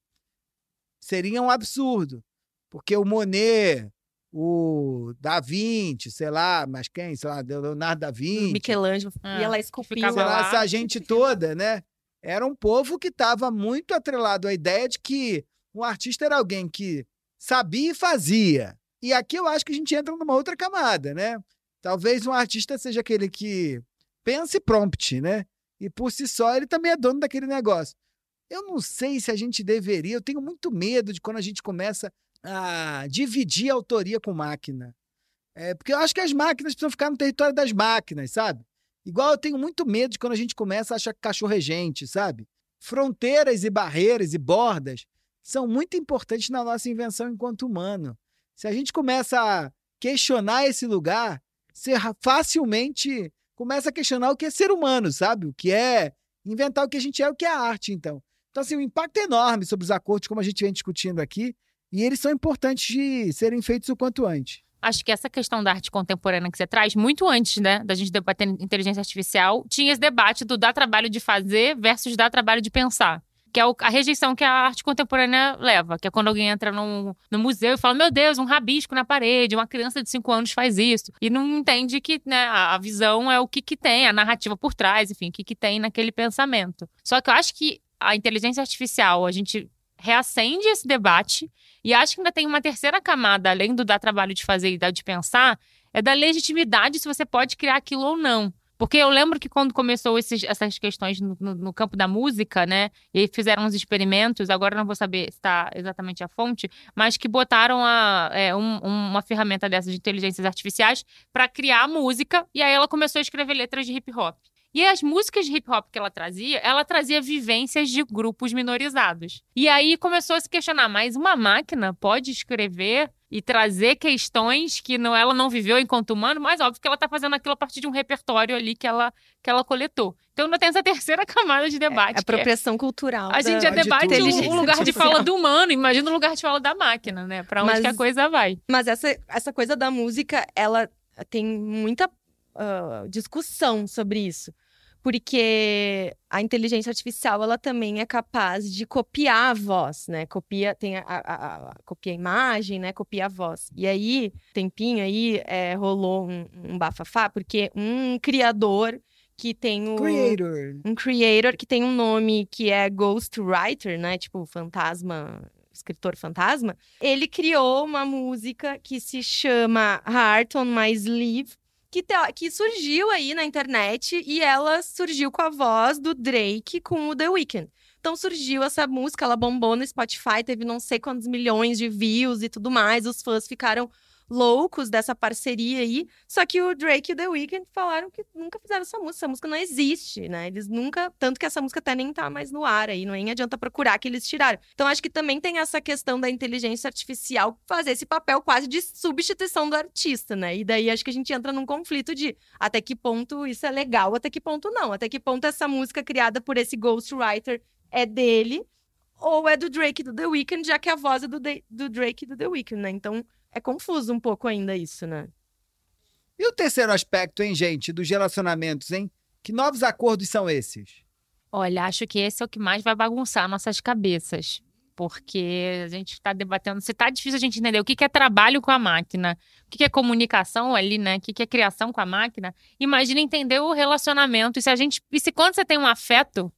seria um absurdo. Porque o Monet, o Da Vinci, sei lá, mas quem? Sei lá, Leonardo da Vinci.
Michelangelo
Ah,
ia lá esculpir.
sei lá,
lá.
essa gente toda, né? Era um povo que estava muito atrelado à ideia de que um artista era alguém que sabia e fazia. E aqui eu acho que a gente entra numa outra camada, né? Talvez um artista seja aquele que pensa e prompt, né? E por si só ele também é dono daquele negócio. Eu não sei se a gente deveria, eu tenho muito medo de quando a gente começa a dividir a autoria com máquina. É, porque eu acho que as máquinas precisam ficar no território das máquinas, sabe? Igual eu tenho muito medo de quando a gente começa a achar que cachorro é gente, sabe? Fronteiras e barreiras e bordas são muito importantes na nossa invenção enquanto humano. Se a gente começa a questionar esse lugar, ra- facilmente começa a questionar o que é ser humano, sabe? O que é inventar o que a gente é, o que é arte, então. Então, assim, o impacto é enorme sobre os acordos, como a gente vem discutindo aqui, e eles são importantes de serem feitos o quanto antes.
Acho que essa questão da arte contemporânea que você traz, muito antes, né, da gente debater inteligência artificial, tinha esse debate do dar trabalho de fazer versus dar trabalho de pensar. Que é a rejeição que a arte contemporânea leva. Que é quando alguém entra num, no museu e fala: Meu Deus, um rabisco na parede, uma criança de 5 anos faz isso. E não entende que né, a a visão é o que, que tem, a narrativa por trás, enfim, o que, que tem naquele pensamento. Só que eu acho que a inteligência artificial, a gente reacende esse debate e acho que ainda tem uma terceira camada, além do dar trabalho de fazer e dar de pensar, é da legitimidade se você pode criar aquilo ou não. Porque eu lembro que quando começou esses- essas questões no, no- no campo da música, né? E fizeram uns experimentos, agora não vou saber se está exatamente a fonte, mas que botaram a, é, um- uma ferramenta dessas de inteligências artificiais para criar música, e aí ela começou a escrever letras de hip hop. E as músicas de hip hop que ela trazia, ela trazia vivências de grupos minorizados. E aí começou a se questionar, mas uma máquina pode escrever e trazer questões que não, ela não viveu enquanto humano, mas óbvio que ela está fazendo aquilo a partir de um repertório ali que ela, que ela coletou. Então ainda tem essa terceira camada de debate.
É, apropriação cultural.
A gente já
de
debate
tudo.
o, o lugar de fala do humano, imagina o lugar de fala da máquina, né? Pra onde
Mas-
que a coisa vai.
Mas essa, essa coisa da música, ela tem muita ah, discussão sobre isso. Porque a inteligência artificial, ela também é capaz de copiar a voz, né? Copia, tem a, a- a- copia a imagem, né? Copia a voz. E aí, tempinho aí, é, rolou um, um bafafá, porque um criador que tem o
Creator.
um creator que tem um nome que é ghostwriter, né? Tipo, fantasma, escritor fantasma. Ele criou uma música que se chama Heart on My Sleeve, que, te- que surgiu aí na internet e ela surgiu com a voz do Drake com o The Weeknd. Então surgiu essa música, ela bombou no Spotify, teve não sei quantos milhões de views e tudo mais. Os fãs ficaram loucos dessa parceria aí. Só que o Drake e o The Weeknd falaram que nunca fizeram essa música. Essa música não existe, né? Eles nunca. Tanto que essa música até nem tá mais no ar aí, não nem adianta procurar que eles tiraram. Então acho que também tem essa questão da inteligência artificial fazer esse papel quase de substituição do artista, né? E daí acho que a gente entra num conflito de até que ponto isso é legal, até que ponto não. Até que ponto essa música criada por esse ghostwriter é dele ou é do Drake do The Weeknd, já que a voz é do, De- do Drake do The Weeknd, né? Então é confuso um pouco ainda isso, né?
E o terceiro aspecto, hein, gente, dos relacionamentos, hein? Que novos acordos são esses?
Olha, acho que esse é o que mais vai bagunçar nossas cabeças. Porque a gente está debatendo, se tá difícil a gente entender o que, que é trabalho com a máquina, o que, que é comunicação ali, né? O que, que é criação com a máquina. Imagina entender o relacionamento. E se a gente. E se quando você tem um afeto,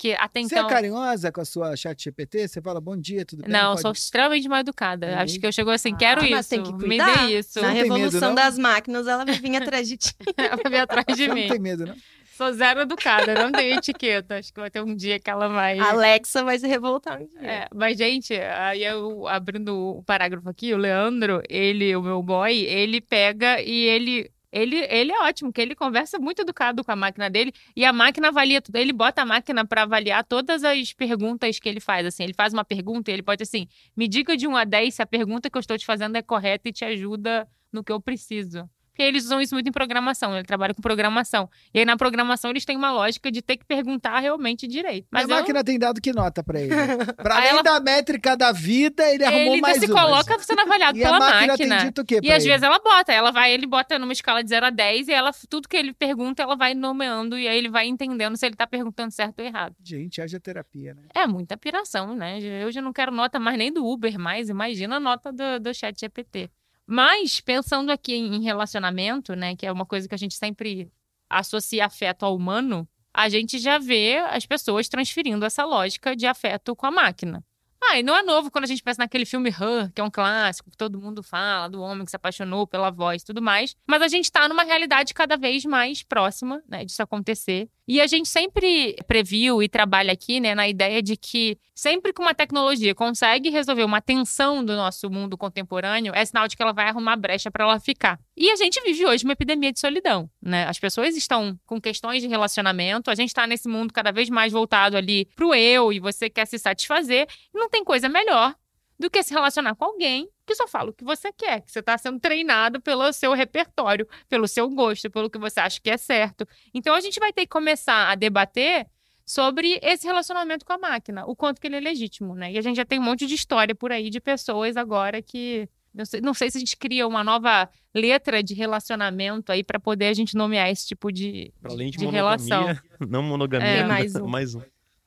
que até
Você
então.
é carinhosa com a sua chat GPT? Você fala bom dia, tudo bem?
Não,
Pode-
sou extremamente mal educada.
Uhum.
Acho que eu chego assim, quero
Ah,
isso.
mas tem que
me
cuidar.
dê isso.
Na
não medo,
revolução
não?
das máquinas, ela vai vir atrás de ti.
Ela vai vir atrás de
Você não
mim.
tem medo, não?
Sou zero educada, não tenho etiqueta. Acho que vai ter um dia que ela vai.
A Alexa vai se revoltar um dia.
É, mas, gente, aí eu abrindo o parágrafo aqui, o Leandro, ele, o meu boy, ele pega e ele. Ele, ele é ótimo, que ele conversa muito educado com a máquina dele e a máquina avalia tudo. Ele bota a máquina para avaliar todas as perguntas que ele faz. Assim, ele faz uma pergunta e ele pode assim: me diga de 1 a 10 se a pergunta que eu estou te fazendo é correta e te ajuda no que eu preciso. Porque eles usam isso muito em programação, ele trabalha com programação. E aí na programação eles têm uma lógica de ter que perguntar realmente direito. Mas
a
eu-
máquina tem dado que nota pra ele? Pra
Aí
além
ela-
da métrica da vida, ele arrumou
ele ainda
mais
se
umas.
coloca sendo avaliado
E
pela
a máquina,
máquina.
tem dito o quê
E às
ele?
vezes ela bota, ela vai, ele bota numa escala de 0 a 10 e ela, tudo que ele pergunta, ela vai nomeando e aí ele vai entendendo se ele tá perguntando certo ou errado.
Gente, haja terapia, né?
É muita piração, né? Eu já não quero nota mais nem do Uber mais, imagina a nota do, do chat GPT. Mas, pensando aqui em relacionamento, né, que é uma coisa que a gente sempre associa afeto ao humano, a gente já vê as pessoas transferindo essa lógica de afeto com a máquina. Ah, e não é novo quando a gente pensa naquele filme Her, que é um clássico, que todo mundo fala, do homem que se apaixonou pela voz e tudo mais. Mas a gente tá numa realidade cada vez mais próxima, né, disso acontecer. E a gente sempre previu e trabalha aqui, né, na ideia de que sempre que uma tecnologia consegue resolver uma tensão do nosso mundo contemporâneo, é sinal de que ela vai arrumar brecha para ela ficar. E a gente vive hoje uma epidemia de solidão, né? As pessoas estão com questões de relacionamento, a gente está nesse mundo cada vez mais voltado ali pro eu e você quer se satisfazer, e não tem coisa melhor do que se relacionar com alguém que só fala o que você quer, que você está sendo treinado pelo seu repertório, pelo seu gosto, pelo que você acha que é certo. Então a gente vai ter que começar a debater sobre esse relacionamento com a máquina, o quanto que ele é legítimo, né? E a gente já tem um monte de história por aí de pessoas agora que não sei, não sei se a gente cria uma nova letra de relacionamento aí para poder a gente nomear esse tipo de,
Pra além de,
de
monogamia,
relação.
não monogamia,
É.
Tem mais um.
mais um.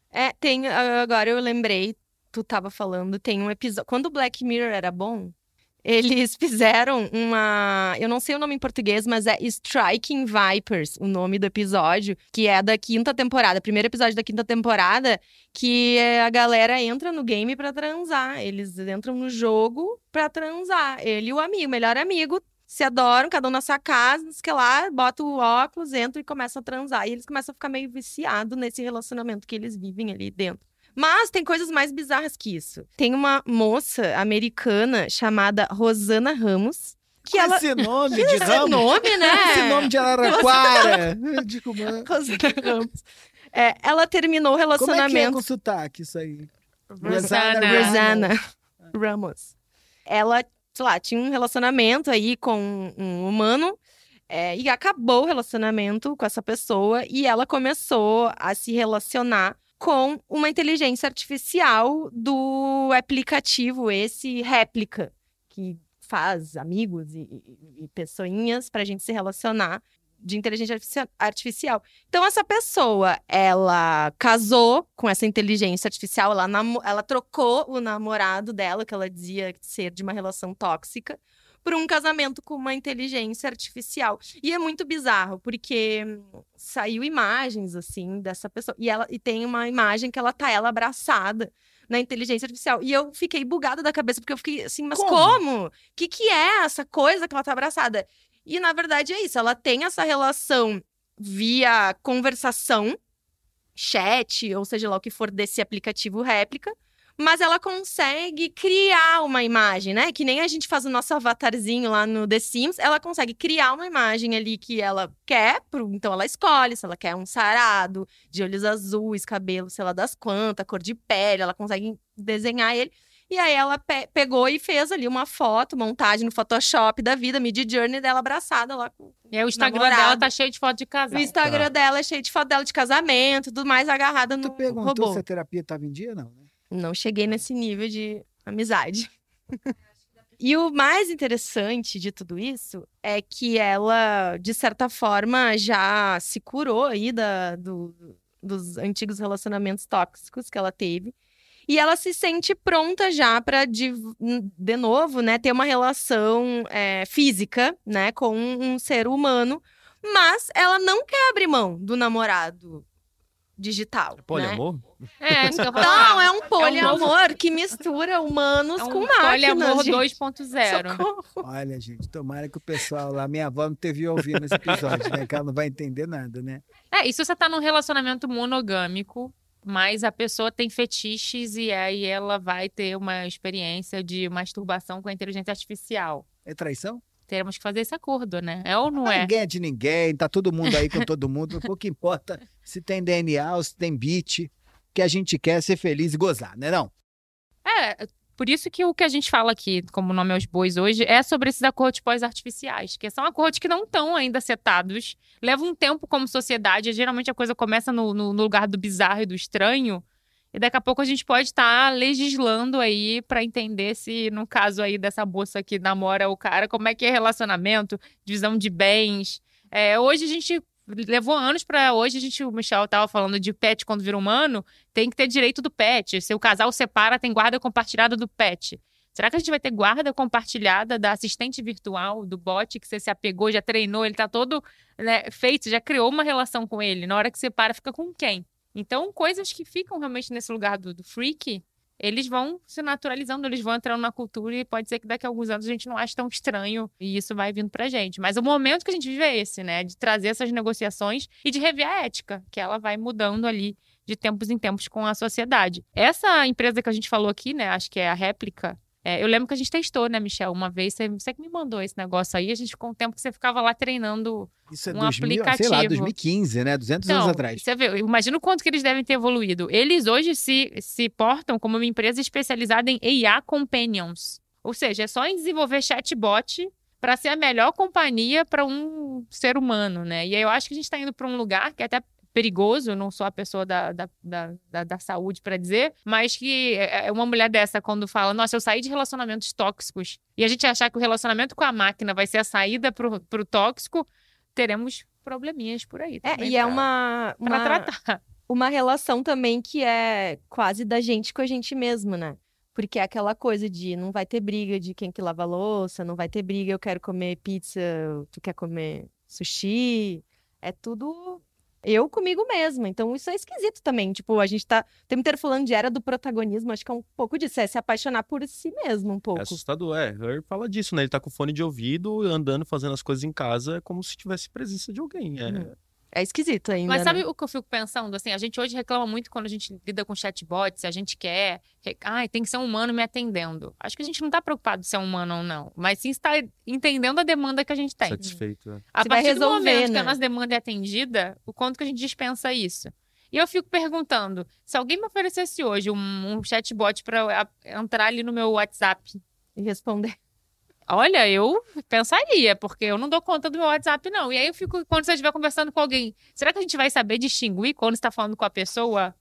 É, tem. Agora eu lembrei, tu tava falando, tem um episódio. Quando o Black Mirror era bom, eles fizeram uma. Eu não sei o nome em português, mas é Striking Vipers, o nome do episódio, que é da quinta temporada, primeiro episódio da quinta temporada, que é a galera entra no game pra transar. Eles entram no jogo pra transar. Ele e o amigo, o melhor amigo. Se adoram, cada um na sua casa, o que lá, bota o óculos, entra e começa a transar. E eles começam a ficar meio viciados nesse relacionamento que eles vivem ali dentro. Mas tem coisas mais bizarras que isso. Tem uma moça americana chamada Rosana Ramos. que ela...
Esse nome de
Esse
Ramos.
nome, né?
Esse nome de Araraquara. Mano,
Rosana Ramos. É, ela terminou o
Como é que é
relacionamento
com sotaque isso aí?
Rosana.
Rosana Ramos. Ela, sei lá, tinha um relacionamento aí com um humano é, e acabou o relacionamento com essa pessoa e ela começou a se relacionar com uma inteligência artificial do aplicativo esse Réplica, que faz amigos e, e, pessoinhas pra gente se relacionar de inteligência artifici- artificial. Então, essa pessoa, ela casou com essa inteligência artificial, ela, ela trocou o namorado dela, que ela dizia ser de uma relação tóxica, por um casamento com uma inteligência artificial. E é muito bizarro, porque hum, saiu imagens, assim, dessa pessoa. E, ela, e tem uma imagem que ela tá ela abraçada na inteligência artificial. E eu fiquei bugada da cabeça, porque eu fiquei assim, mas
Como?
como? O que, que é essa coisa que ela tá abraçada? E na verdade é isso, ela tem essa relação via conversação, chat, ou seja lá o que for desse aplicativo réplica, mas ela consegue criar uma imagem, né? Que nem a gente faz o nosso avatarzinho lá no The Sims, ela consegue criar uma imagem ali que ela quer, pro- então ela escolhe se ela quer um sarado, de olhos azuis, cabelo, sei lá das quantas, cor de pele, ela consegue desenhar ele. E aí ela pe- pegou e fez ali uma foto, montagem no Photoshop da vida, Mid Journey dela abraçada lá com
E aí o Instagram
Namorado.
dela tá cheio de foto de casal.
o Instagram dela é cheio de foto dela de casamento, tudo mais agarrada
Tu
no
perguntou
robô.
se a terapia estava em dia? Não, né?
Não cheguei nesse nível de amizade. e o mais interessante de tudo isso é que ela, de certa forma, já se curou aí da, do- dos antigos relacionamentos tóxicos que ela teve. E ela se sente pronta já para, de, de novo, né, ter uma relação é, física, né, com um, um ser humano. Mas ela não quer abrir mão do namorado digital. né?
Poliamor?
É, isso que eu falo.
Não, é um poliamor que mistura humanos
É um
com máquinas.
poliamor
gente.
2.0.
Socorro.
Olha, gente, tomara que o pessoal lá, minha avó não teve ouvindo esse episódio, né? Que ela não vai entender nada, né?
É, e se você tá num relacionamento monogâmico, mas a pessoa tem fetiches e aí ela vai ter uma experiência de masturbação com a inteligência artificial.
É traição?
Teremos que fazer esse acordo, né? É ou não é?
Ninguém é de ninguém, tá todo mundo aí com todo mundo. O que importa se tem DNA ou se tem beat, que a gente quer ser feliz e gozar, né? Não?
É, por isso que o que a gente fala aqui, como o nome aos bois hoje, é sobre esses acordos pós-artificiais, que são acordos que não estão ainda setados, levam um tempo como sociedade, geralmente a coisa começa no, no- no lugar do bizarro e do estranho, e daqui a pouco a gente pode estar legislando aí para entender se, no caso aí dessa moça que namora o cara, como é que é relacionamento, divisão de bens. É, hoje a gente levou anos para hoje a gente, o Michel tava falando de pet quando vira humano, tem que ter direito do pet. Se o casal separa, tem guarda compartilhada do pet. Será que a gente vai ter guarda compartilhada da assistente virtual, do bot que você se apegou, já treinou, ele tá todo né, feito, já criou uma relação com ele. Na hora que separa, fica com quem? Então, coisas que ficam realmente nesse lugar do, do freak, eles vão se naturalizando, eles vão entrando na cultura e pode ser que daqui a alguns anos a gente não ache tão estranho e isso vai vindo pra gente. Mas o momento que a gente vive é esse, né? De trazer essas negociações e de rever a ética, que ela vai mudando ali de tempos em tempos com a sociedade. Essa empresa que a gente falou aqui, né? Acho que é a réplica. É, eu lembro que a gente testou, né, Michel? Uma vez, você, você que me mandou esse negócio aí, a gente ficou um tempo que você ficava lá treinando
Isso é
Um
2000, sei lá,
aplicativo.
2015, né? 200 anos
Então,
atrás.
Você vê, imagina o quanto que eles devem ter evoluído. Eles hoje se, se portam como uma empresa especializada em AI Companions. Ou seja, é só em desenvolver chatbot para ser a melhor companhia para um ser humano, né? E aí eu acho que a gente está indo para um lugar que é até perigoso, eu não sou a pessoa da, da, da, da, saúde para dizer, mas que é é uma mulher dessa, quando fala, nossa, eu saí de relacionamentos tóxicos, e a gente achar que o relacionamento com a máquina vai ser a saída pro, pro tóxico, teremos probleminhas por aí.
É, e é
pra-
uma,
Pra
uma,
tratar.
uma relação também que é quase da gente com a gente mesmo, né? Porque é aquela coisa de não vai ter briga de quem que lava a louça, não vai ter briga, eu quero comer pizza, tu quer comer sushi. É tudo eu comigo mesma. Então isso é esquisito também. Tipo, a gente tá o tempo inteiro falando de era do protagonismo, acho que é um pouco disso, é se apaixonar por si mesmo um pouco.
É assustador, é. Her fala disso, né? Ele tá com fone de ouvido, andando, fazendo as coisas em casa, é como se tivesse presença de alguém. É,
Uhum. É esquisito ainda.
Mas sabe
né?
o que eu fico pensando? Assim, a gente hoje reclama muito quando a gente lida com chatbots, a gente quer. que- Ai, tem que ser um humano me atendendo. Acho que a gente não tá preocupado se é um humano ou não, mas sim está entendendo a demanda que a gente tem.
Satisfeito. é.
A
vai
partir do
resolver,
momento que
né?
a nossa demanda é atendida, o quanto que a gente dispensa isso? E eu fico perguntando, se alguém me oferecesse hoje um, um chatbot para entrar ali no meu WhatsApp,
E responder.
Olha, eu pensaria, porque eu não dou conta do meu WhatsApp, não. E aí eu fico, quando você estiver conversando com alguém, será que a gente vai saber distinguir quando está falando com a pessoa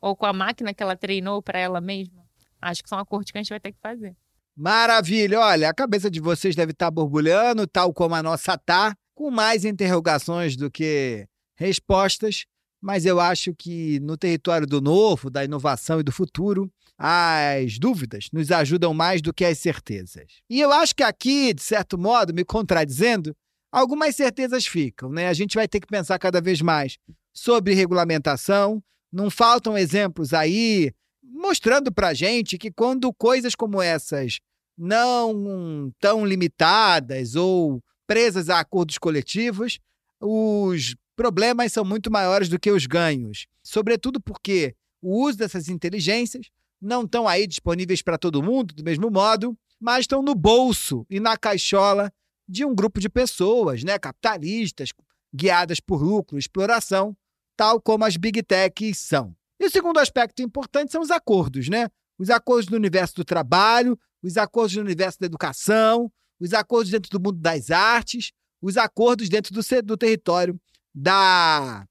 ou com a máquina que ela treinou para ela mesma? Acho que são acordos que a gente vai ter que fazer.
Maravilha! Olha, a cabeça de vocês deve estar borbulhando, tal como a nossa tá, com mais interrogações do que respostas, mas eu acho que no território do novo, da inovação e do futuro, as dúvidas nos ajudam mais do que as certezas. E eu acho que aqui, de certo modo, me contradizendo, algumas certezas ficam, né? A gente vai ter que pensar cada vez mais sobre regulamentação. Não faltam exemplos aí mostrando pra gente que quando coisas como essas não tão limitadas ou presas a acordos coletivos, os problemas são muito maiores do que os ganhos. Sobretudo porque o uso dessas inteligências não estão aí disponíveis para todo mundo do mesmo modo, mas estão no bolso e na caixola de um grupo de pessoas, né, capitalistas, guiadas por lucro exploração, tal como as big techs são. E o segundo aspecto importante são os acordos, né? Os acordos no universo do trabalho, os acordos no universo da educação, os acordos dentro do mundo das artes, os acordos dentro do, do território da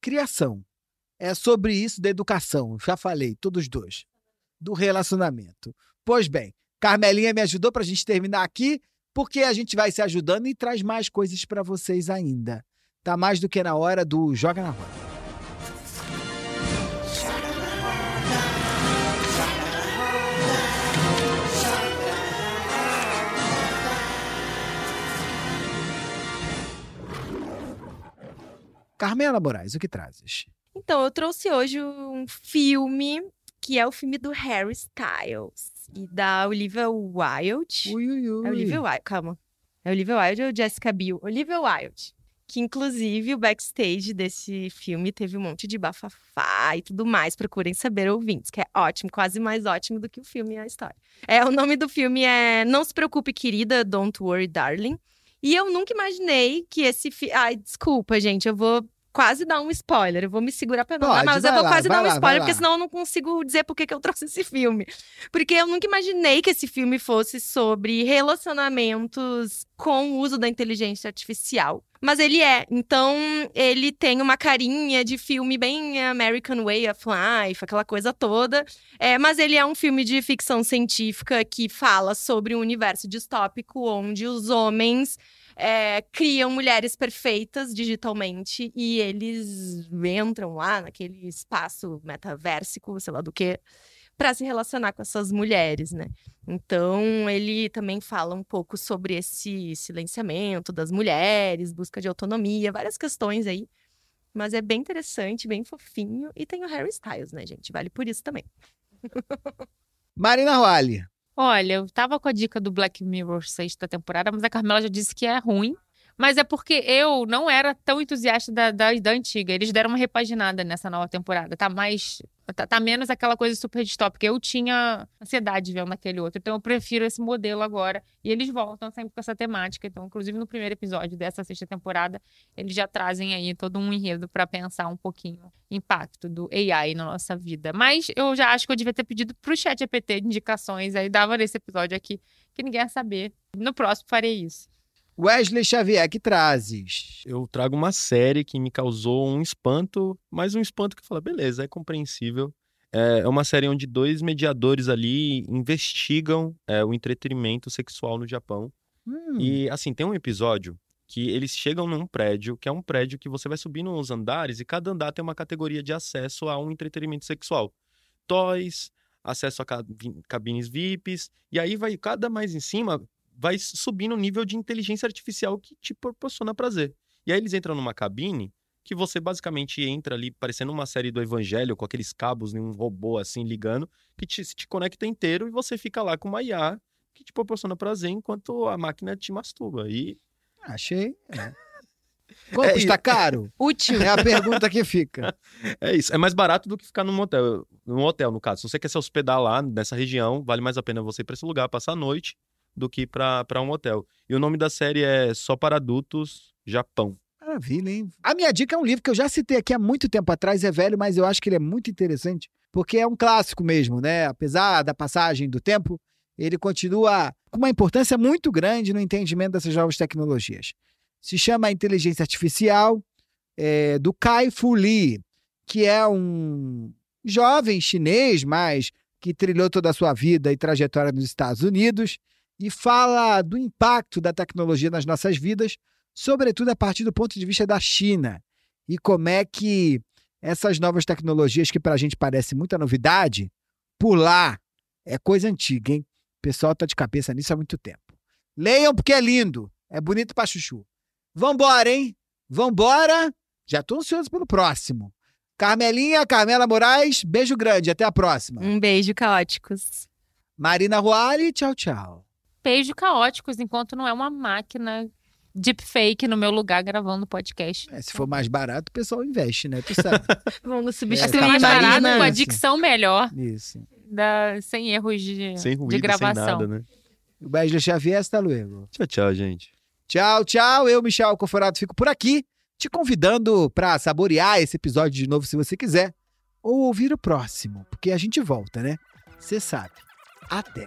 criação. É sobre isso da educação, já falei, todos dois. Do relacionamento. Pois bem, Carmelinha me ajudou para a gente terminar aqui, porque a gente vai se ajudando e traz mais coisas para vocês ainda. Tá mais do que na hora do Joga na Roda. Carmela Moraes, o que trazes?
Então, eu trouxe hoje um filme que é o filme do Harry Styles e da Olivia Wilde.
Ui, ui, ui.
É Olivia Wilde, calma. É Olivia Wilde ou Jessica Biel? Olivia Wilde. Que, inclusive, o backstage desse filme teve um monte de bafafá e tudo mais. Procurem saber, ouvintes, que é ótimo, quase mais ótimo do que o filme e a história. É, o nome do filme é Não Se Preocupe, Querida, Don't Worry, Darling. E eu nunca imaginei que esse filme... Ai, desculpa, gente, eu vou quase dar um spoiler. Eu vou me segurar pra não dar,
Pode,
mas eu vou
lá,
quase dar um
lá,
spoiler, porque senão eu não consigo dizer por que que eu trouxe esse filme. Porque eu nunca imaginei que esse filme fosse sobre relacionamentos com o uso da inteligência artificial. Mas ele é. Então, ele tem uma carinha de filme bem American Way of Life, aquela coisa toda. É, mas ele é um filme de ficção científica que fala sobre um universo distópico onde os homens é, criam mulheres perfeitas digitalmente e eles entram lá naquele espaço metaversico, sei lá do que, para se relacionar com essas mulheres, né? Então, ele também fala um pouco sobre esse silenciamento das mulheres, busca de autonomia, várias questões aí. Mas é bem interessante, bem fofinho. E tem o Harry Styles, né, gente? Vale por isso também.
Marina Roale.
Olha, eu tava com a dica do Black Mirror sexta temporada, mas a Carmela já disse que é ruim. Mas é porque eu não era tão entusiasta da, da, da antiga. Eles deram uma repaginada nessa nova temporada. Tá mais. Tá, tá menos aquela coisa super distópica. Eu tinha ansiedade vendo aquele outro. Então eu prefiro esse modelo agora. E eles voltam sempre com essa temática. Então, inclusive no primeiro episódio dessa sexta temporada, eles já trazem aí todo um enredo pra pensar um pouquinho o impacto do AI na nossa vida. Mas eu já acho que eu devia ter pedido pro chat de indicações. Aí dava nesse episódio aqui que ninguém ia saber. No próximo farei isso.
Wesley Xavier, que trazes?
Eu trago uma série que me causou um espanto, mas um espanto que fala, beleza, é compreensível. É é uma série onde dois mediadores ali investigam é, o entretenimento sexual no Japão.
Hum,
E assim, tem um episódio que eles chegam num prédio, que é um prédio que você vai subindo uns andares e cada andar tem uma categoria de acesso a um entretenimento sexual. Toys, acesso a cabi- cabines VIPs, e aí vai cada mais em cima vai subindo o nível de inteligência artificial que te proporciona prazer. E aí eles entram numa cabine que você basicamente entra ali parecendo uma série do Evangelho com aqueles cabos um robô assim ligando que te, te conecta inteiro e você fica lá com uma IA que te proporciona prazer enquanto a máquina te masturba. E
achei. é. Quanto
É
custa caro?
Útil.
É a pergunta que fica.
É isso. É mais barato do que ficar num hotel. Num hotel, no caso. Se você quer se hospedar lá nessa região, vale mais a pena você ir pra esse lugar, passar a noite, do que pra um hotel. E o nome da série é Só para Adultos Japão.
Maravilha, hein? A minha dica é um livro que eu já citei aqui há muito tempo atrás, é velho, mas eu acho que ele é muito interessante, porque é um clássico mesmo, né? Apesar da passagem do tempo, ele continua com uma importância muito grande no entendimento dessas novas tecnologias. Se chama Inteligência Artificial, é, do Kai Fu Lee, que é um jovem chinês, mas que trilhou toda a sua vida e trajetória nos Estados Unidos, e fala do impacto da tecnologia nas nossas vidas, sobretudo a partir do ponto de vista da China, e como é que essas novas tecnologias, que para a gente parece muita novidade, por lá é coisa antiga, hein? O pessoal tá de cabeça nisso há muito tempo. Leiam porque é lindo, é bonito pra chuchu. Vambora, hein? Vambora! Já tô ansioso pelo próximo. Carmelinha, Carmela Moraes, beijo grande, até a próxima.
Um beijo, caóticos.
Marina Ruali, tchau, tchau.
Beijo caóticos, enquanto não é uma máquina deepfake no meu lugar gravando podcast.
É, se for mais barato, o pessoal investe, né? Tu sabe.
Vamos
É,
substituir
tá
mais barato, com a dicção melhor,
Isso.
da, sem erros de,
Sem ruído,
de gravação.
sem nada, né?
O beijo do Xavier, hasta luego.
Tchau, tchau, gente.
Tchau, tchau. Eu, Michel Conforado, fico por aqui, te convidando para saborear esse episódio de novo, se você quiser, ou ouvir o próximo, porque a gente volta, né? Você sabe. Até.